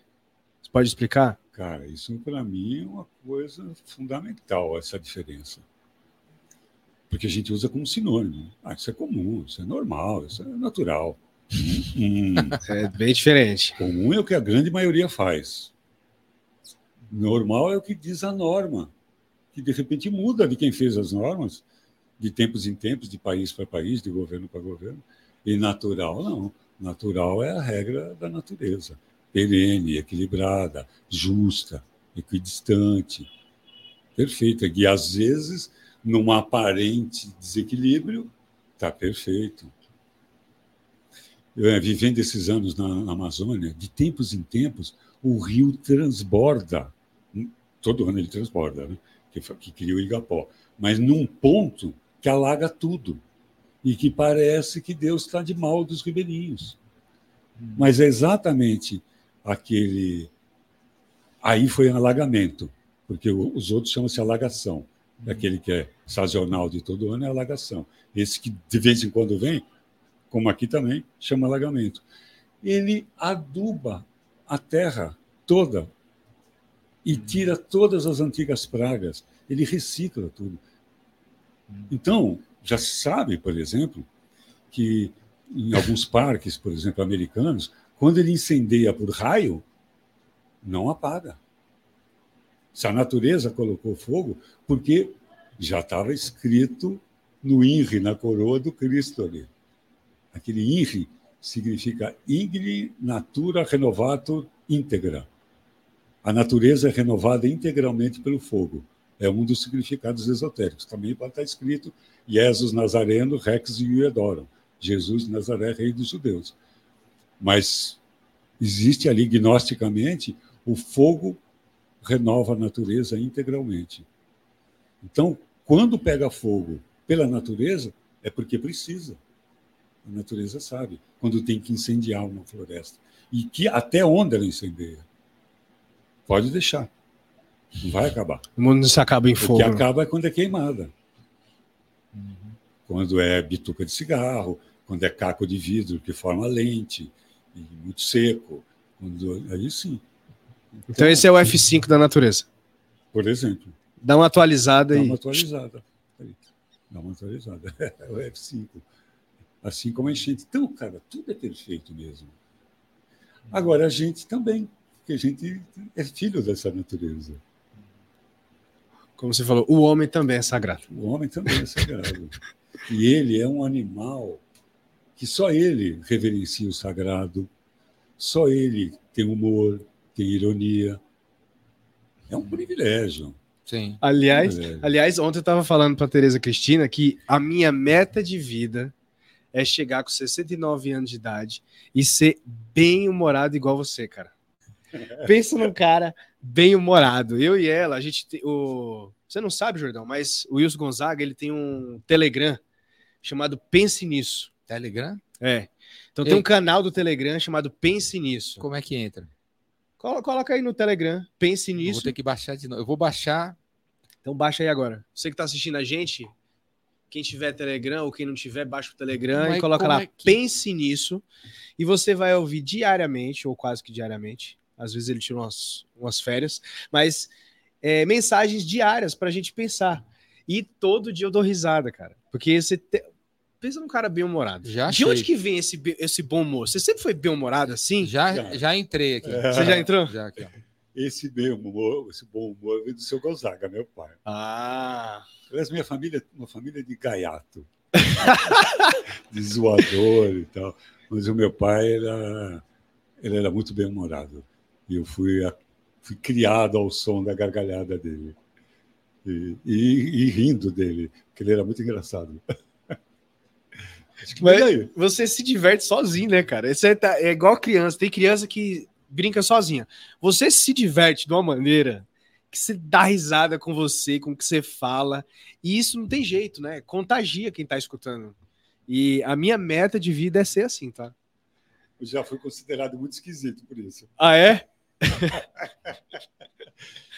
Você pode explicar? Cara, isso para mim é uma coisa fundamental, essa diferença. Porque a gente usa como sinônimo. Ah, isso é comum, isso é normal, isso é natural. Hum, é bem diferente. Comum é o que a grande maioria faz. Normal é o que diz a norma, que de repente muda de quem fez as normas, de tempos em tempos, de país para país, de governo para governo. E natural, não. Natural é a regra da natureza. Perene, equilibrada, justa, equidistante, perfeita. E às vezes, num aparente desequilíbrio, está perfeito vivendo esses anos na, Amazônia, de tempos em tempos, o rio transborda. Todo ano ele transborda, né? que, que cria o Igapó. Mas num ponto que alaga tudo. E que parece que Deus está de mal dos ribeirinhos. Mas é exatamente aquele. Aí foi um alagamento, porque os outros chamam-se alagação. Aquele que é sazonal de todo ano é alagação. Esse que de vez em quando vem como aqui também, chama alagamento. Ele aduba a terra toda e tira todas as antigas pragas, ele recicla tudo. Então, já se sabe, por exemplo, que em alguns parques, por exemplo, americanos, quando ele incendeia por raio, não apaga. Se a natureza colocou fogo, porque já estava escrito no INRI, na coroa do Cristo ali Aquele INRI significa Igni Natura Renovator Integra. A natureza é renovada integralmente pelo fogo. É um dos significados esotéricos. Também estar escrito Jesus Nazareno, Rex e Uedorum. Jesus de Nazaré, rei dos judeus. Mas existe ali, gnosticamente, o fogo renova a natureza integralmente. Então, quando pega fogo pela natureza, é porque precisa. A natureza sabe quando tem que incendiar uma floresta. E que até onde ela incendeia. Pode deixar. Não vai acabar. O mundo não se acaba em O fogo. que acaba é quando é queimada. Quando é bituca de cigarro, quando é caco de vidro que forma lente, muito seco. Quando, aí sim. Então esse é o F5 da natureza. Por exemplo, Dá uma atualizada dá e uma atualizada. Dá uma atualizada. É o F5. Assim como a enchente. Então, cara, tudo é perfeito mesmo. Agora, a gente também, porque a gente é filho dessa natureza. Como você falou, o homem também é sagrado. O homem também é sagrado. e ele é um animal que só ele reverencia o sagrado, só ele tem humor, tem ironia. É um privilégio. Sim. Aliás, Privilégio. aliás, ontem eu estava falando para Tereza Cristina que a minha meta de vida é chegar com 69 anos de idade e ser bem humorado igual você, cara. Pensa num cara bem humorado. Eu e ela, a gente tem o Você não sabe, Jordão, mas o Wilson Gonzaga, ele tem um Telegram chamado Pense Nisso. Telegram? É. Então tem um canal do Telegram chamado Pense Nisso. Como é que entra? Colo- Coloca aí no Telegram, Pense Eu vou Nisso. ter que baixar de novo. Eu vou baixar. Então baixa aí agora. Você que tá assistindo a gente, quem tiver Telegram ou quem não tiver, baixa o Telegram Mas e coloca como lá, é que- pense nisso, e você vai ouvir diariamente, ou quase que diariamente, às vezes ele tira umas, umas férias, mas é, mensagens diárias pra gente pensar. E todo dia eu dou risada, cara. Porque você te- pensa num cara bem-humorado. Já De onde que vem esse, esse bom humor? Você sempre foi bem-humorado assim? Já, Já. já entrei aqui. Você já entrou? Já aqui, ó. Esse bem humor, esse bom humor vem do seu Gonzaga, meu pai. Ah, Aliás, minha família é uma família de gaiato, de zoador e tal. Mas o meu pai era, ele era muito bem humorado. E eu fui, a- fui criado ao som da gargalhada dele. E, e- e rindo dele, porque ele era muito engraçado. Mas- você se diverte sozinho, né, cara? É, tá- é igual criança. Tem criança que brinca sozinha. Você se diverte de uma maneira que você dá risada com você, com o que você fala. E isso não tem jeito, né? Contagia quem tá escutando. E a minha meta de vida é ser assim, tá? Eu já fui considerado muito esquisito por isso. Ah, é?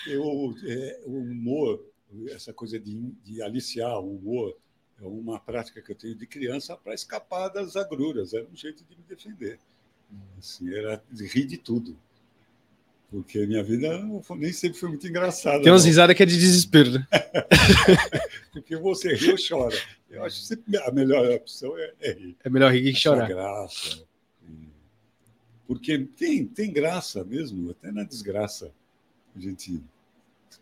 Eu, é, o humor, essa coisa de, de aliciar o humor, é uma prática que eu tenho de criança para escapar das agruras. Era um jeito de me defender. Assim, era de rir de tudo. Porque a minha vida nem sempre foi muito engraçada. Tem umas risadas que é de desespero, né? Porque você ri ou chora. Eu acho que a melhor opção é, é rir. É melhor rir que chorar. graça. Porque tem, tem graça mesmo, até na desgraça. A gente,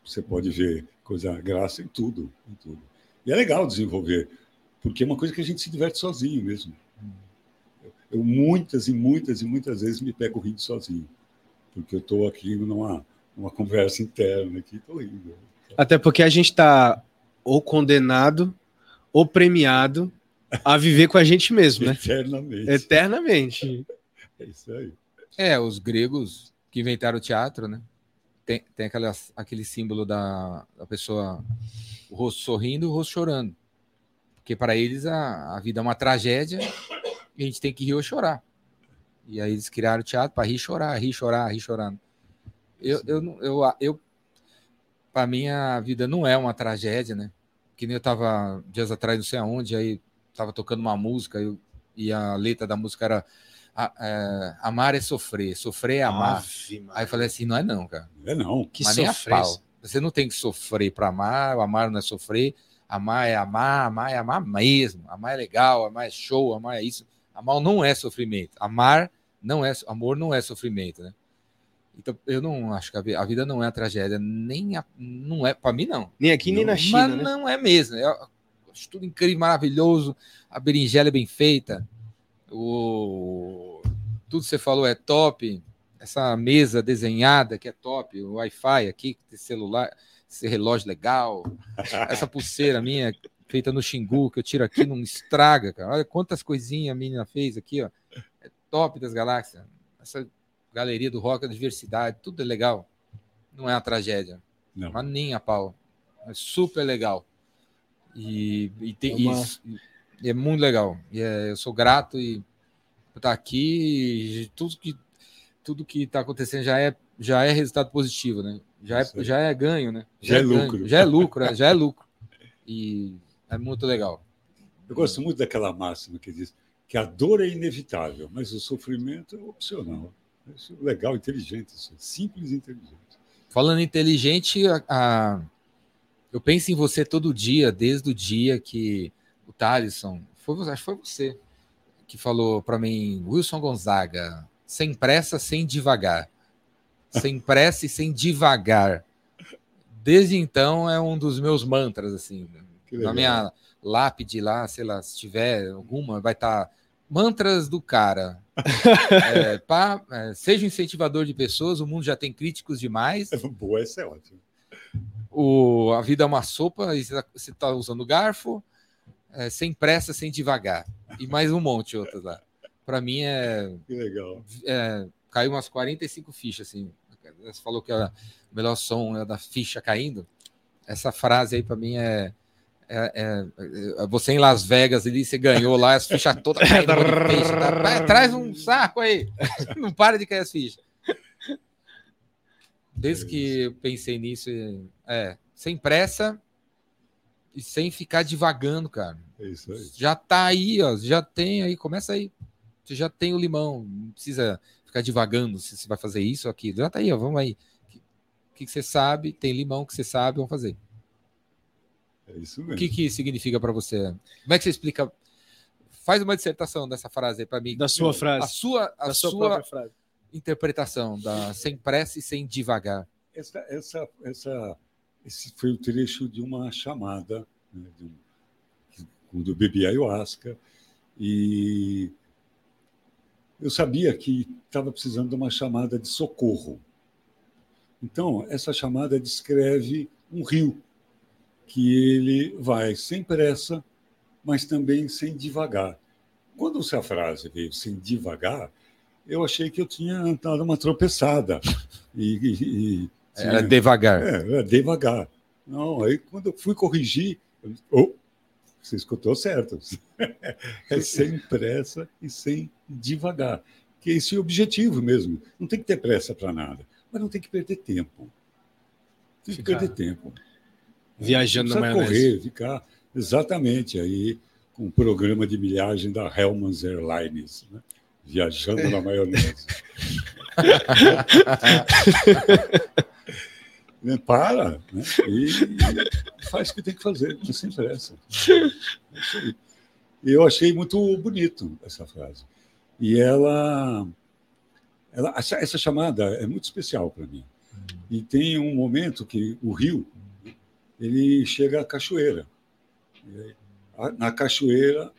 você pode ver coisa graça em tudo, em tudo. E é legal desenvolver, porque é uma coisa que a gente se diverte sozinho mesmo. Eu muitas e muitas e muitas vezes me pego rindo sozinho, porque eu estou aqui numa, numa conversa interna aqui, estou rindo. Até porque a gente tá ou condenado ou premiado a viver com a gente mesmo, né? Eternamente. Eternamente. É isso aí. É, os gregos que inventaram o teatro, né? Tem, tem aquela, aquele símbolo da, da pessoa, o rosto sorrindo e o rosto chorando. Porque para eles a, a vida é uma tragédia e a gente tem que rir ou chorar. E aí eles criaram o teatro para rir chorar, rir, chorar, rir chorando. Eu, eu, eu, eu, para mim a vida não é uma tragédia, né? Que nem eu tava dias atrás, não sei aonde, aí tava tocando uma música eu, e a letra da música era a- é, amar é sofrer, sofrer é amar. Ave. Aí eu falei assim, não é não, cara. Não é não. Que Mas nem a pau. Você não tem que sofrer para amar, o amar não é sofrer, amar é amar, amar é amar mesmo. Amar é legal, amar é show, amar é isso. Amar não é sofrimento. Amar não é, amor não é sofrimento, né? Então eu não acho que a vi- a vida não é a tragédia, nem a, não é para mim não. Nem aqui, nem na Mas China, né? não é mesmo. Eu acho tudo incrível, maravilhoso. A berinjela é bem feita. O... Tudo que você falou é top. Essa mesa desenhada que é top. O Wi-Fi aqui, celular, esse relógio legal. Essa pulseira minha feita no Xingu, que eu tiro aqui, não estraga, cara. Olha quantas coisinhas a menina fez aqui, ó. É top das galáxias. Essa galeria do rock, a diversidade, tudo é legal. Não é uma tragédia. Não. Mas nem a pau. É super legal. E, e tem É uma- isso. E é muito legal. E é- eu sou grato e estar aqui. E tudo que tudo que está acontecendo já é já é resultado positivo, né? Já é, já é ganho, né? Já é ganho, lucro. Já é lucro, é, já é lucro. E é muito legal. Eu gosto muito daquela máxima que diz que a dor é inevitável, mas o sofrimento é opcional. Isso é legal, inteligente, isso. simples e inteligente. Falando inteligente, a, a- eu penso em você todo dia, desde o dia que Thalisson, foi, acho que foi você, que falou para mim, Wilson Gonzaga, sem pressa, sem devagar. Sem pressa e sem devagar. Desde então é um dos meus mantras, assim. Que Na minha lápide lá, sei lá, se tiver alguma, vai estar mantras do cara. É, pá, é, seja um incentivador de pessoas, o mundo já tem críticos demais. Boa, essa é ótima. O, a vida é uma sopa e você está usando garfo, é, sem pressa, sem devagar. E mais um monte de outras lá. Para mim é, Que legal. é, caiu umas 45 fichas assim. Você falou que o melhor som é da ficha caindo. Essa frase aí para mim é, é- é- é- você em Las Vegas ali, você ganhou lá as fichas todas caindo. ficha, tá? Vai, Traz um saco aí. Não para de cair as fichas. Desde que eu pensei nisso, é sem pressa e sem ficar divagando, cara. É isso aí. Já tá aí, ó. Já tem aí, começa aí. Você já tem o limão, não precisa ficar divagando se você vai fazer isso ou aquilo. Já tá aí, ó. Vamos aí. O que, que você sabe? Tem limão que você sabe, vamos fazer. É isso O mesmo. que que significa para você? Como é que você explica? Faz uma dissertação dessa frase aí para mim. Da sua A frase. sua, a Da sua, sua própria frase. interpretação da sem pressa e sem devagar. Essa, essa, essa, esse foi o trecho de uma chamada né, um- quando eu bebi ayahuasca e eu sabia que estava precisando de uma chamada de socorro. Então, essa chamada descreve um rio que ele vai sem pressa, mas também sem devagar. Quando essa frase veio sem devagar, eu achei que eu tinha dado uma tropeçada. E, e- e Era devagar. é, era devagar. Não, aí quando eu fui corrigir, eu oh, você escutou certo. É sem pressa e sem devagar. Que esse é o objetivo mesmo. Não tem que ter pressa para nada, mas não tem que perder tempo. Tem que Ficar perder tempo. Viajando na correr, ficar exatamente aí com o programa de milhagem da Hellmann's Airlines, né? viajando na maionese. Né? Para né? e, faz o que tem que fazer, não. É isso aí. E eu achei muito bonito essa frase. E ela, ela essa, essa chamada é muito especial para mim. E tem um momento que o rio ele chega à cachoeira. Na cachoeira,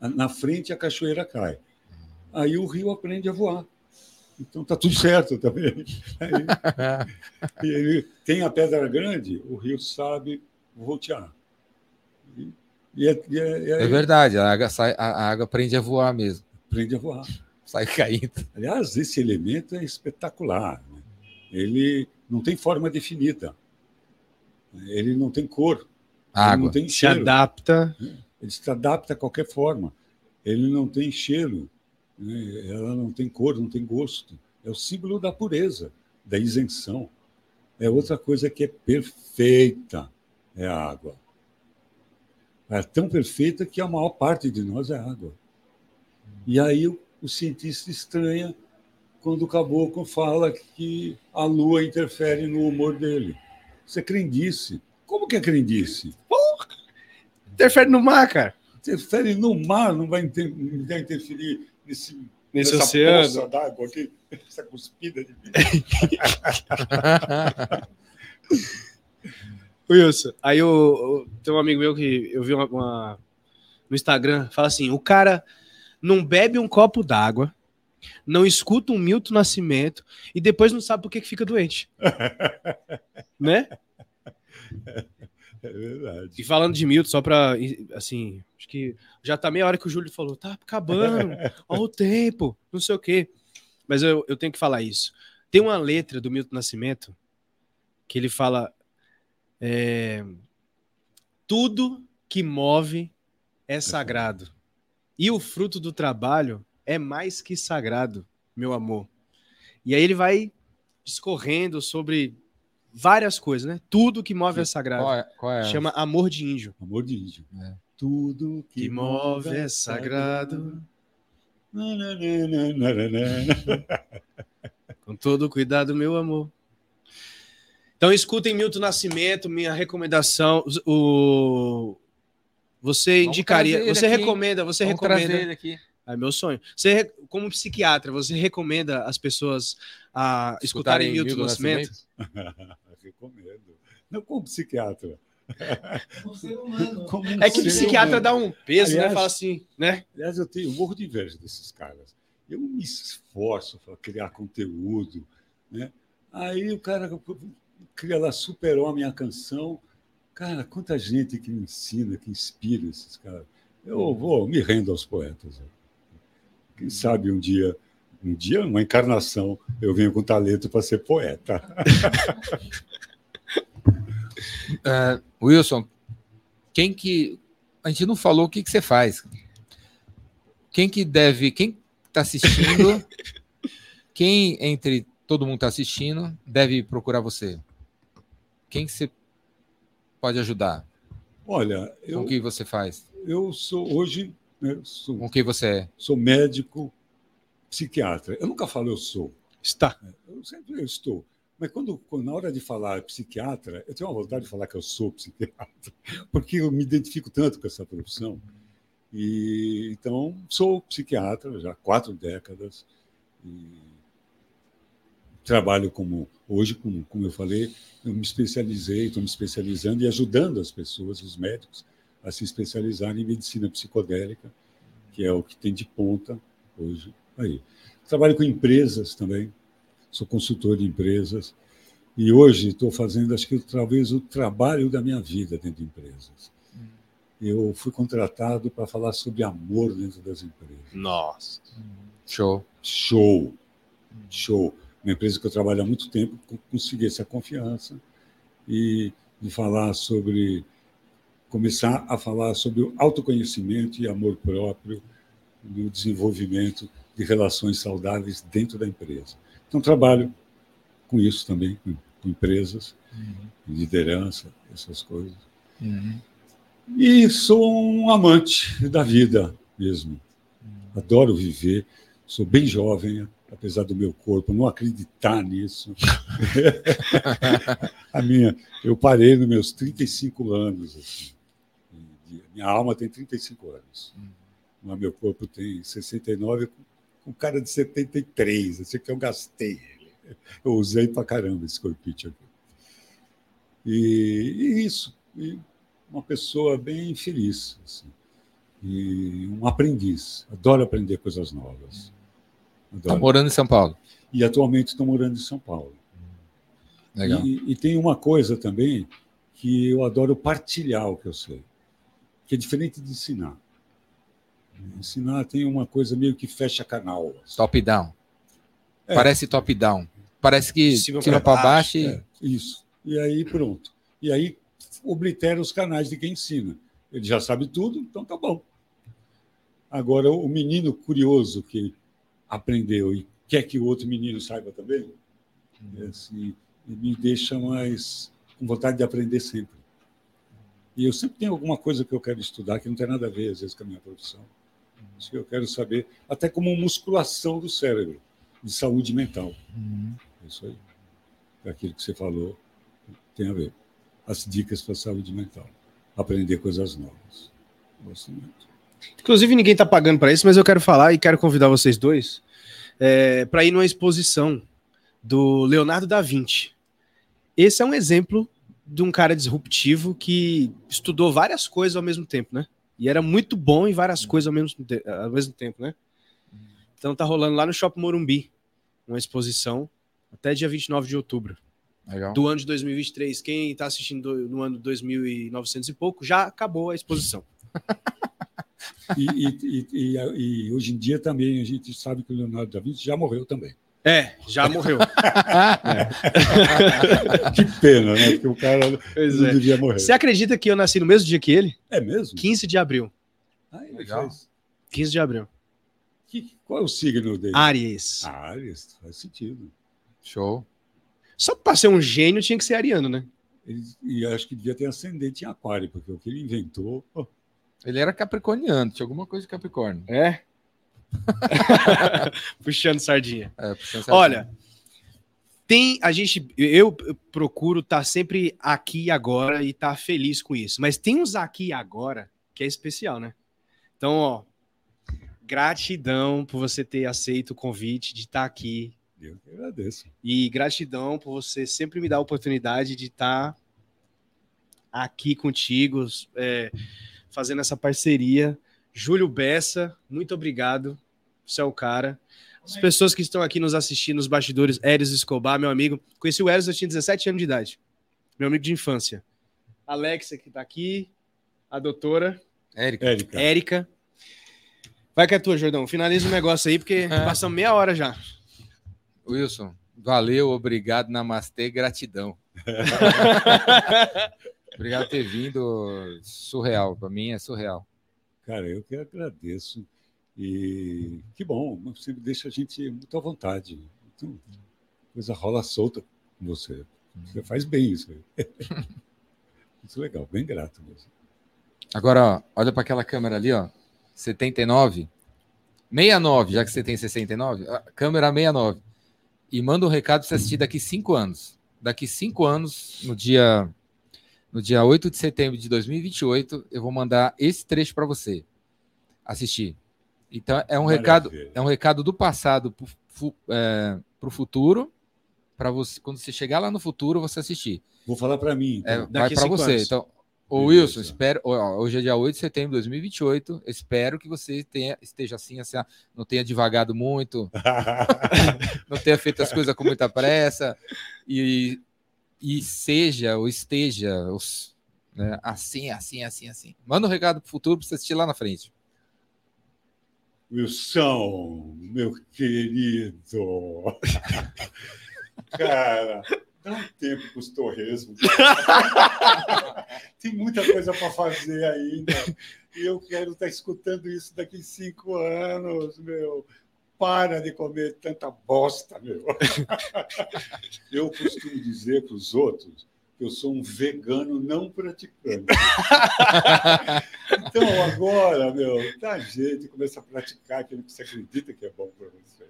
na frente a cachoeira cai. Aí o rio aprende a voar. Então tá tudo certo também. Aí, e ele tem a pedra grande, o rio sabe voltear. E, e é, e é- É aí verdade, a água, sai, a água aprende a voar mesmo. aprende a voar. Sai caindo. Aliás, esse elemento é espetacular. né? Ele não tem forma definida. Ele não tem cor. A Ele água. não tem Se adapta. Ele se adapta a qualquer forma. Ele não tem cheiro, né? ela não tem cor, não tem gosto. É o símbolo da pureza, da isenção. É outra coisa que é perfeita, é a água. É tão perfeita que a maior parte de nós é água. E aí o, o cientista estranha quando o caboclo fala que a lua interfere no humor dele. Isso é crendice. Como que é crendice? Interfere no mar, cara. interfere no mar, não vai, inter- não vai interferir nesse, Nesse nessa oceano. d'água aqui, essa cuspida de Wilson, aí eu, eu- tem um amigo meu que eu vi uma, uma- no Instagram, fala assim: o cara não bebe um copo d'água, não escuta um Milton Nascimento e depois não sabe por que que fica doente. né? É verdade. E falando de Milton, só pra. Assim, acho que já tá meia hora que o Júlio falou, tá acabando, olha o tempo, não sei o quê. Mas eu, eu tenho que falar isso. Tem uma letra do Milton Nascimento que ele fala: é, tudo que move é sagrado. E o fruto do trabalho é mais que sagrado, meu amor. E aí ele vai discorrendo sobre várias coisas, né? Tudo que move é sagrado. Qual é? Qual é? Chama Amor de Índio. Amor de índio. É. Tudo Que move é sagrado. Com todo cuidado, meu amor. Então escutem Milton Nascimento, minha recomendação. O você Vamos indicaria, você aqui. recomenda, você Vamos recomenda. ele aqui. É meu sonho. Você, como psiquiatra, você recomenda as pessoas a escutarem Milton Nascimento? Recomendo. Não como psiquiatra. Um ser humano. Como um É que o psiquiatra humano. dá um peso, né? Aliás- Fala assim, né? Aliás, eu tenho eu morro de inveja desses caras. Eu me esforço para criar conteúdo. Né? Aí o cara cria lá Super-Homem a canção. Cara, quanta gente que me ensina, que inspira esses caras. Eu vou me rendo aos poetas. né? Quem sabe um dia, um dia, uma encarnação, eu venho com talento para ser poeta. É, Wilson, quem que. A gente não falou o que, que você faz. Quem que deve. Quem está assistindo, quem entre todo mundo está assistindo, deve procurar você? Quem que você pode ajudar? Olha, Com eu, o que você faz? eu sou hoje, né, sou, Com o que você é? sou médico, psiquiatra. Eu nunca falo eu sou. Está. Eu sempre eu estou. Mas quando, quando na hora de falar psiquiatra, eu tenho uma vontade de falar que eu sou psiquiatra, porque eu me identifico tanto com essa profissão. E então sou psiquiatra já há quatro décadas e trabalho como hoje, como, como eu falei, eu me especializei, estou me especializando e ajudando as pessoas, os médicos, a se especializarem em medicina psicodélica, que é o que tem de ponta hoje aí. Trabalho com empresas também, sou consultor de empresas e hoje estou fazendo, acho que talvez o trabalho da minha vida dentro de empresas. Eu fui contratado para falar sobre amor dentro das empresas. Nossa. Show. Show, show. Uma empresa que eu trabalho há muito tempo, co- consegui essa confiança e de falar sobre começar a falar sobre o autoconhecimento e amor próprio no desenvolvimento de relações saudáveis dentro da empresa. Então trabalho com isso também, com, empresas, liderança, essas coisas. Uhum. E sou um amante da vida mesmo. Adoro viver. Sou bem jovem, apesar do meu corpo não acreditar nisso. A minha, eu parei nos meus 35 anos. Assim. Minha alma tem 35 anos. Mas meu corpo tem 69, com cara de 73. Esse aqui eu gastei. ele. Eu usei pra caramba esse corpite aqui. E, e isso. E uma pessoa bem feliz. assim. E um aprendiz. Adoro aprender coisas novas. Tá Adoro. morando em São Paulo. E atualmente estou morando em São Paulo. Legal. E, e tem uma coisa também que eu adoro partilhar o que eu sei, que é diferente de ensinar. Ensinar tem uma coisa meio que fecha canal. assim. Top down. É. Parece top down. Parece que cima para baixo. e- É, isso. E aí pronto. E aí oblitera os canais de quem ensina. Ele já sabe tudo, então tá bom. Agora, o menino curioso que aprendeu e quer que o outro menino saiba também, é assim, me deixa mais com vontade de aprender sempre. E eu sempre tenho alguma coisa que eu quero estudar que não tem nada a ver, às vezes, com a minha profissão. Isso que eu quero saber, até como musculação do cérebro, de saúde mental. Uhum. Isso aí. É Aquilo que você falou tem a ver. As dicas para a saúde mental. Aprender coisas novas. Gosto muito. Inclusive, ninguém tá pagando para isso, mas eu quero falar e quero convidar vocês dois é, para ir numa exposição do Leonardo da Vinci. Esse é um exemplo de um cara disruptivo que estudou várias coisas ao mesmo tempo, né? E era muito bom em várias coisas ao mesmo, ao mesmo tempo, né? Então tá rolando lá no Shopping Morumbi uma exposição até dia 29 de outubro Legal. do ano de 2023. Quem tá assistindo do- no ano 2900 e pouco, já acabou a exposição. E, e- e- e- e hoje em dia também a gente sabe que o Leonardo da Vinci já morreu também. É, já morreu. Que pena, né? Porque o cara Pois não é. devia morrer. Você acredita que eu nasci no mesmo dia que ele? É mesmo? 15 de abril. Ah, ele Legal. faz. 15 de abril. Que- qual é o signo dele? Aries. Ah, Ares, faz sentido. Show. Só pra ser um gênio tinha que ser ariano, né? Ele, e acho que devia ter ascendente em aquário, porque o que ele inventou. oh, Ele era capricorniano, tinha alguma coisa de Capricórnio. É? Puxando sardinha. É, puxando Olha, tem a gente, eu procuro estar sempre aqui e agora e estar feliz com isso. Mas tem uns aqui e agora que é especial, né? Então, ó, gratidão por você ter aceito o convite de estar aqui eu que agradeço. e gratidão por você sempre me dar a oportunidade de estar aqui contigo, é, fazendo essa parceria. Júlio Bessa, muito obrigado. Você é o cara. As pessoas que estão aqui nos assistindo, nos bastidores, Eros Escobar, meu amigo. Conheci o Eros, eu tinha 17 anos de idade. Meu amigo de infância. Alexa, que tá aqui. A doutora, Érica, Érica, Érica. Vai que é tua, Jordão. Finaliza o negócio aí, porque passamos meia hora já. Wilson, valeu, obrigado, namastê, gratidão. obrigado por ter vindo. Surreal, pra mim é surreal. cara, eu que agradeço. E que bom, você deixa a gente muito à vontade. Então, coisa rola solta com você. Você faz bem isso. Muito legal, bem grato mesmo. Agora, ó, olha para aquela câmera ali, ó. 79. 69, já que você tem 69, a câmera 69. E manda um recado para você assistir daqui cinco anos. Daqui cinco anos, no dia, no dia 8 de setembro de 2028, eu vou mandar esse trecho para você assistir. Então, é um recado, Maravilha. é um recado do passado para o futuro, para você, quando você chegar lá no futuro, você assistir. Vou falar para mim. É, Então. vai Daqui para você. anos. Então, Beleza. Wilson, espero. ó, Hoje é dia 8 de setembro de 2028. Espero que você tenha, esteja assim, assim, não tenha divagado muito, não tenha feito as coisas com muita pressa e, e seja ou esteja os, né, assim, assim, assim, assim. Manda um recado pro futuro para você assistir lá na frente. Wilson, meu querido. Cara, dá um tempo com os torresmos. Tem muita coisa para fazer ainda. E eu quero estar escutando isso daqui cinco anos, meu. Para de comer tanta bosta, meu. Eu costumo dizer para os outros eu sou um vegano não praticante. Então, agora, meu, dá jeito e começa a praticar aquilo que você acredita que é bom para você.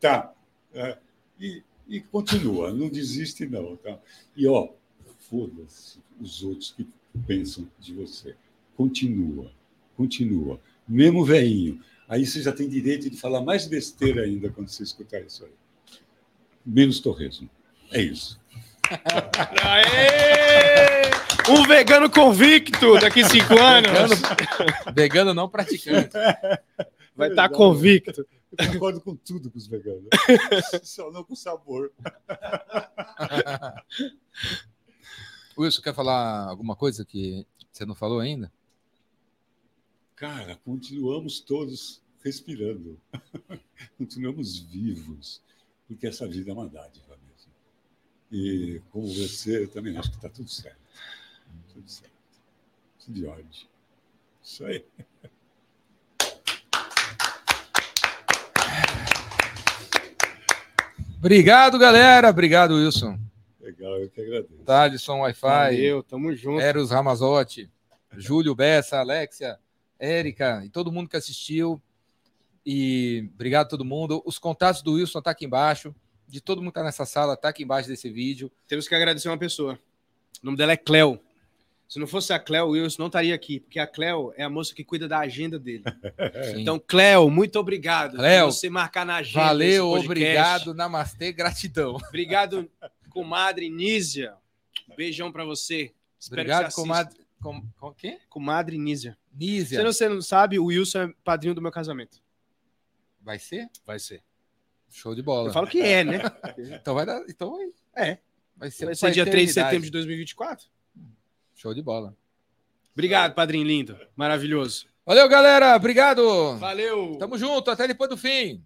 Tá. É, e, e continua, não desiste, não. Tá? E, ó, foda-se os outros que pensam de você. Continua, continua. Mesmo veinho. Aí você já tem direito de falar mais besteira ainda quando você escutar isso aí. Menos torresmo. É isso. Aê! Um vegano convicto daqui cinco anos. Vegano, vegano não praticante. Vai estar Legal. convicto. Eu concordo com tudo com os veganos. Só não com sabor. Wilson, quer falar alguma coisa que você não falou ainda? Cara, continuamos todos respirando. continuamos vivos, porque essa vida é uma dádiva. E como você, eu também acho que está tudo certo. Tudo certo. Tudo de ordem. Isso aí. Obrigado, galera. Obrigado, Wilson. Legal, eu que agradeço. Thaleson Wi-Fi. Valeu, tamo junto. Eros Ramazotti, Júlio Bessa, Alexia, Érica e todo mundo que assistiu. E obrigado a todo mundo. Os contatos do Wilson tá aqui embaixo. De todo mundo que tá nessa sala, tá aqui embaixo desse vídeo. Temos que agradecer uma pessoa. O nome dela é Cleo. Se não fosse a Cleo, o Wilson não estaria aqui, porque a Cleo é a moça que cuida da agenda dele. Sim. Então, Cleo, muito obrigado. Cleo, por você marcar na agenda. Valeu, obrigado, namastê, gratidão. Obrigado, comadre Nízia. Beijão pra você. Espero obrigado, que você assista. comadre. Com, com quem? Comadre Nízia. Nízia. Se você não sabe, o Wilson é padrinho do meu casamento. Vai ser? Vai ser. Show de bola. Eu falo que é, né? Então vai dar. Então vai. É. Vai ser, Vai ser dia 3 de setembro de 2024. Show de bola. Obrigado, padrinho lindo. Maravilhoso. Valeu, galera. Obrigado. Valeu. Tamo junto. Até depois do fim.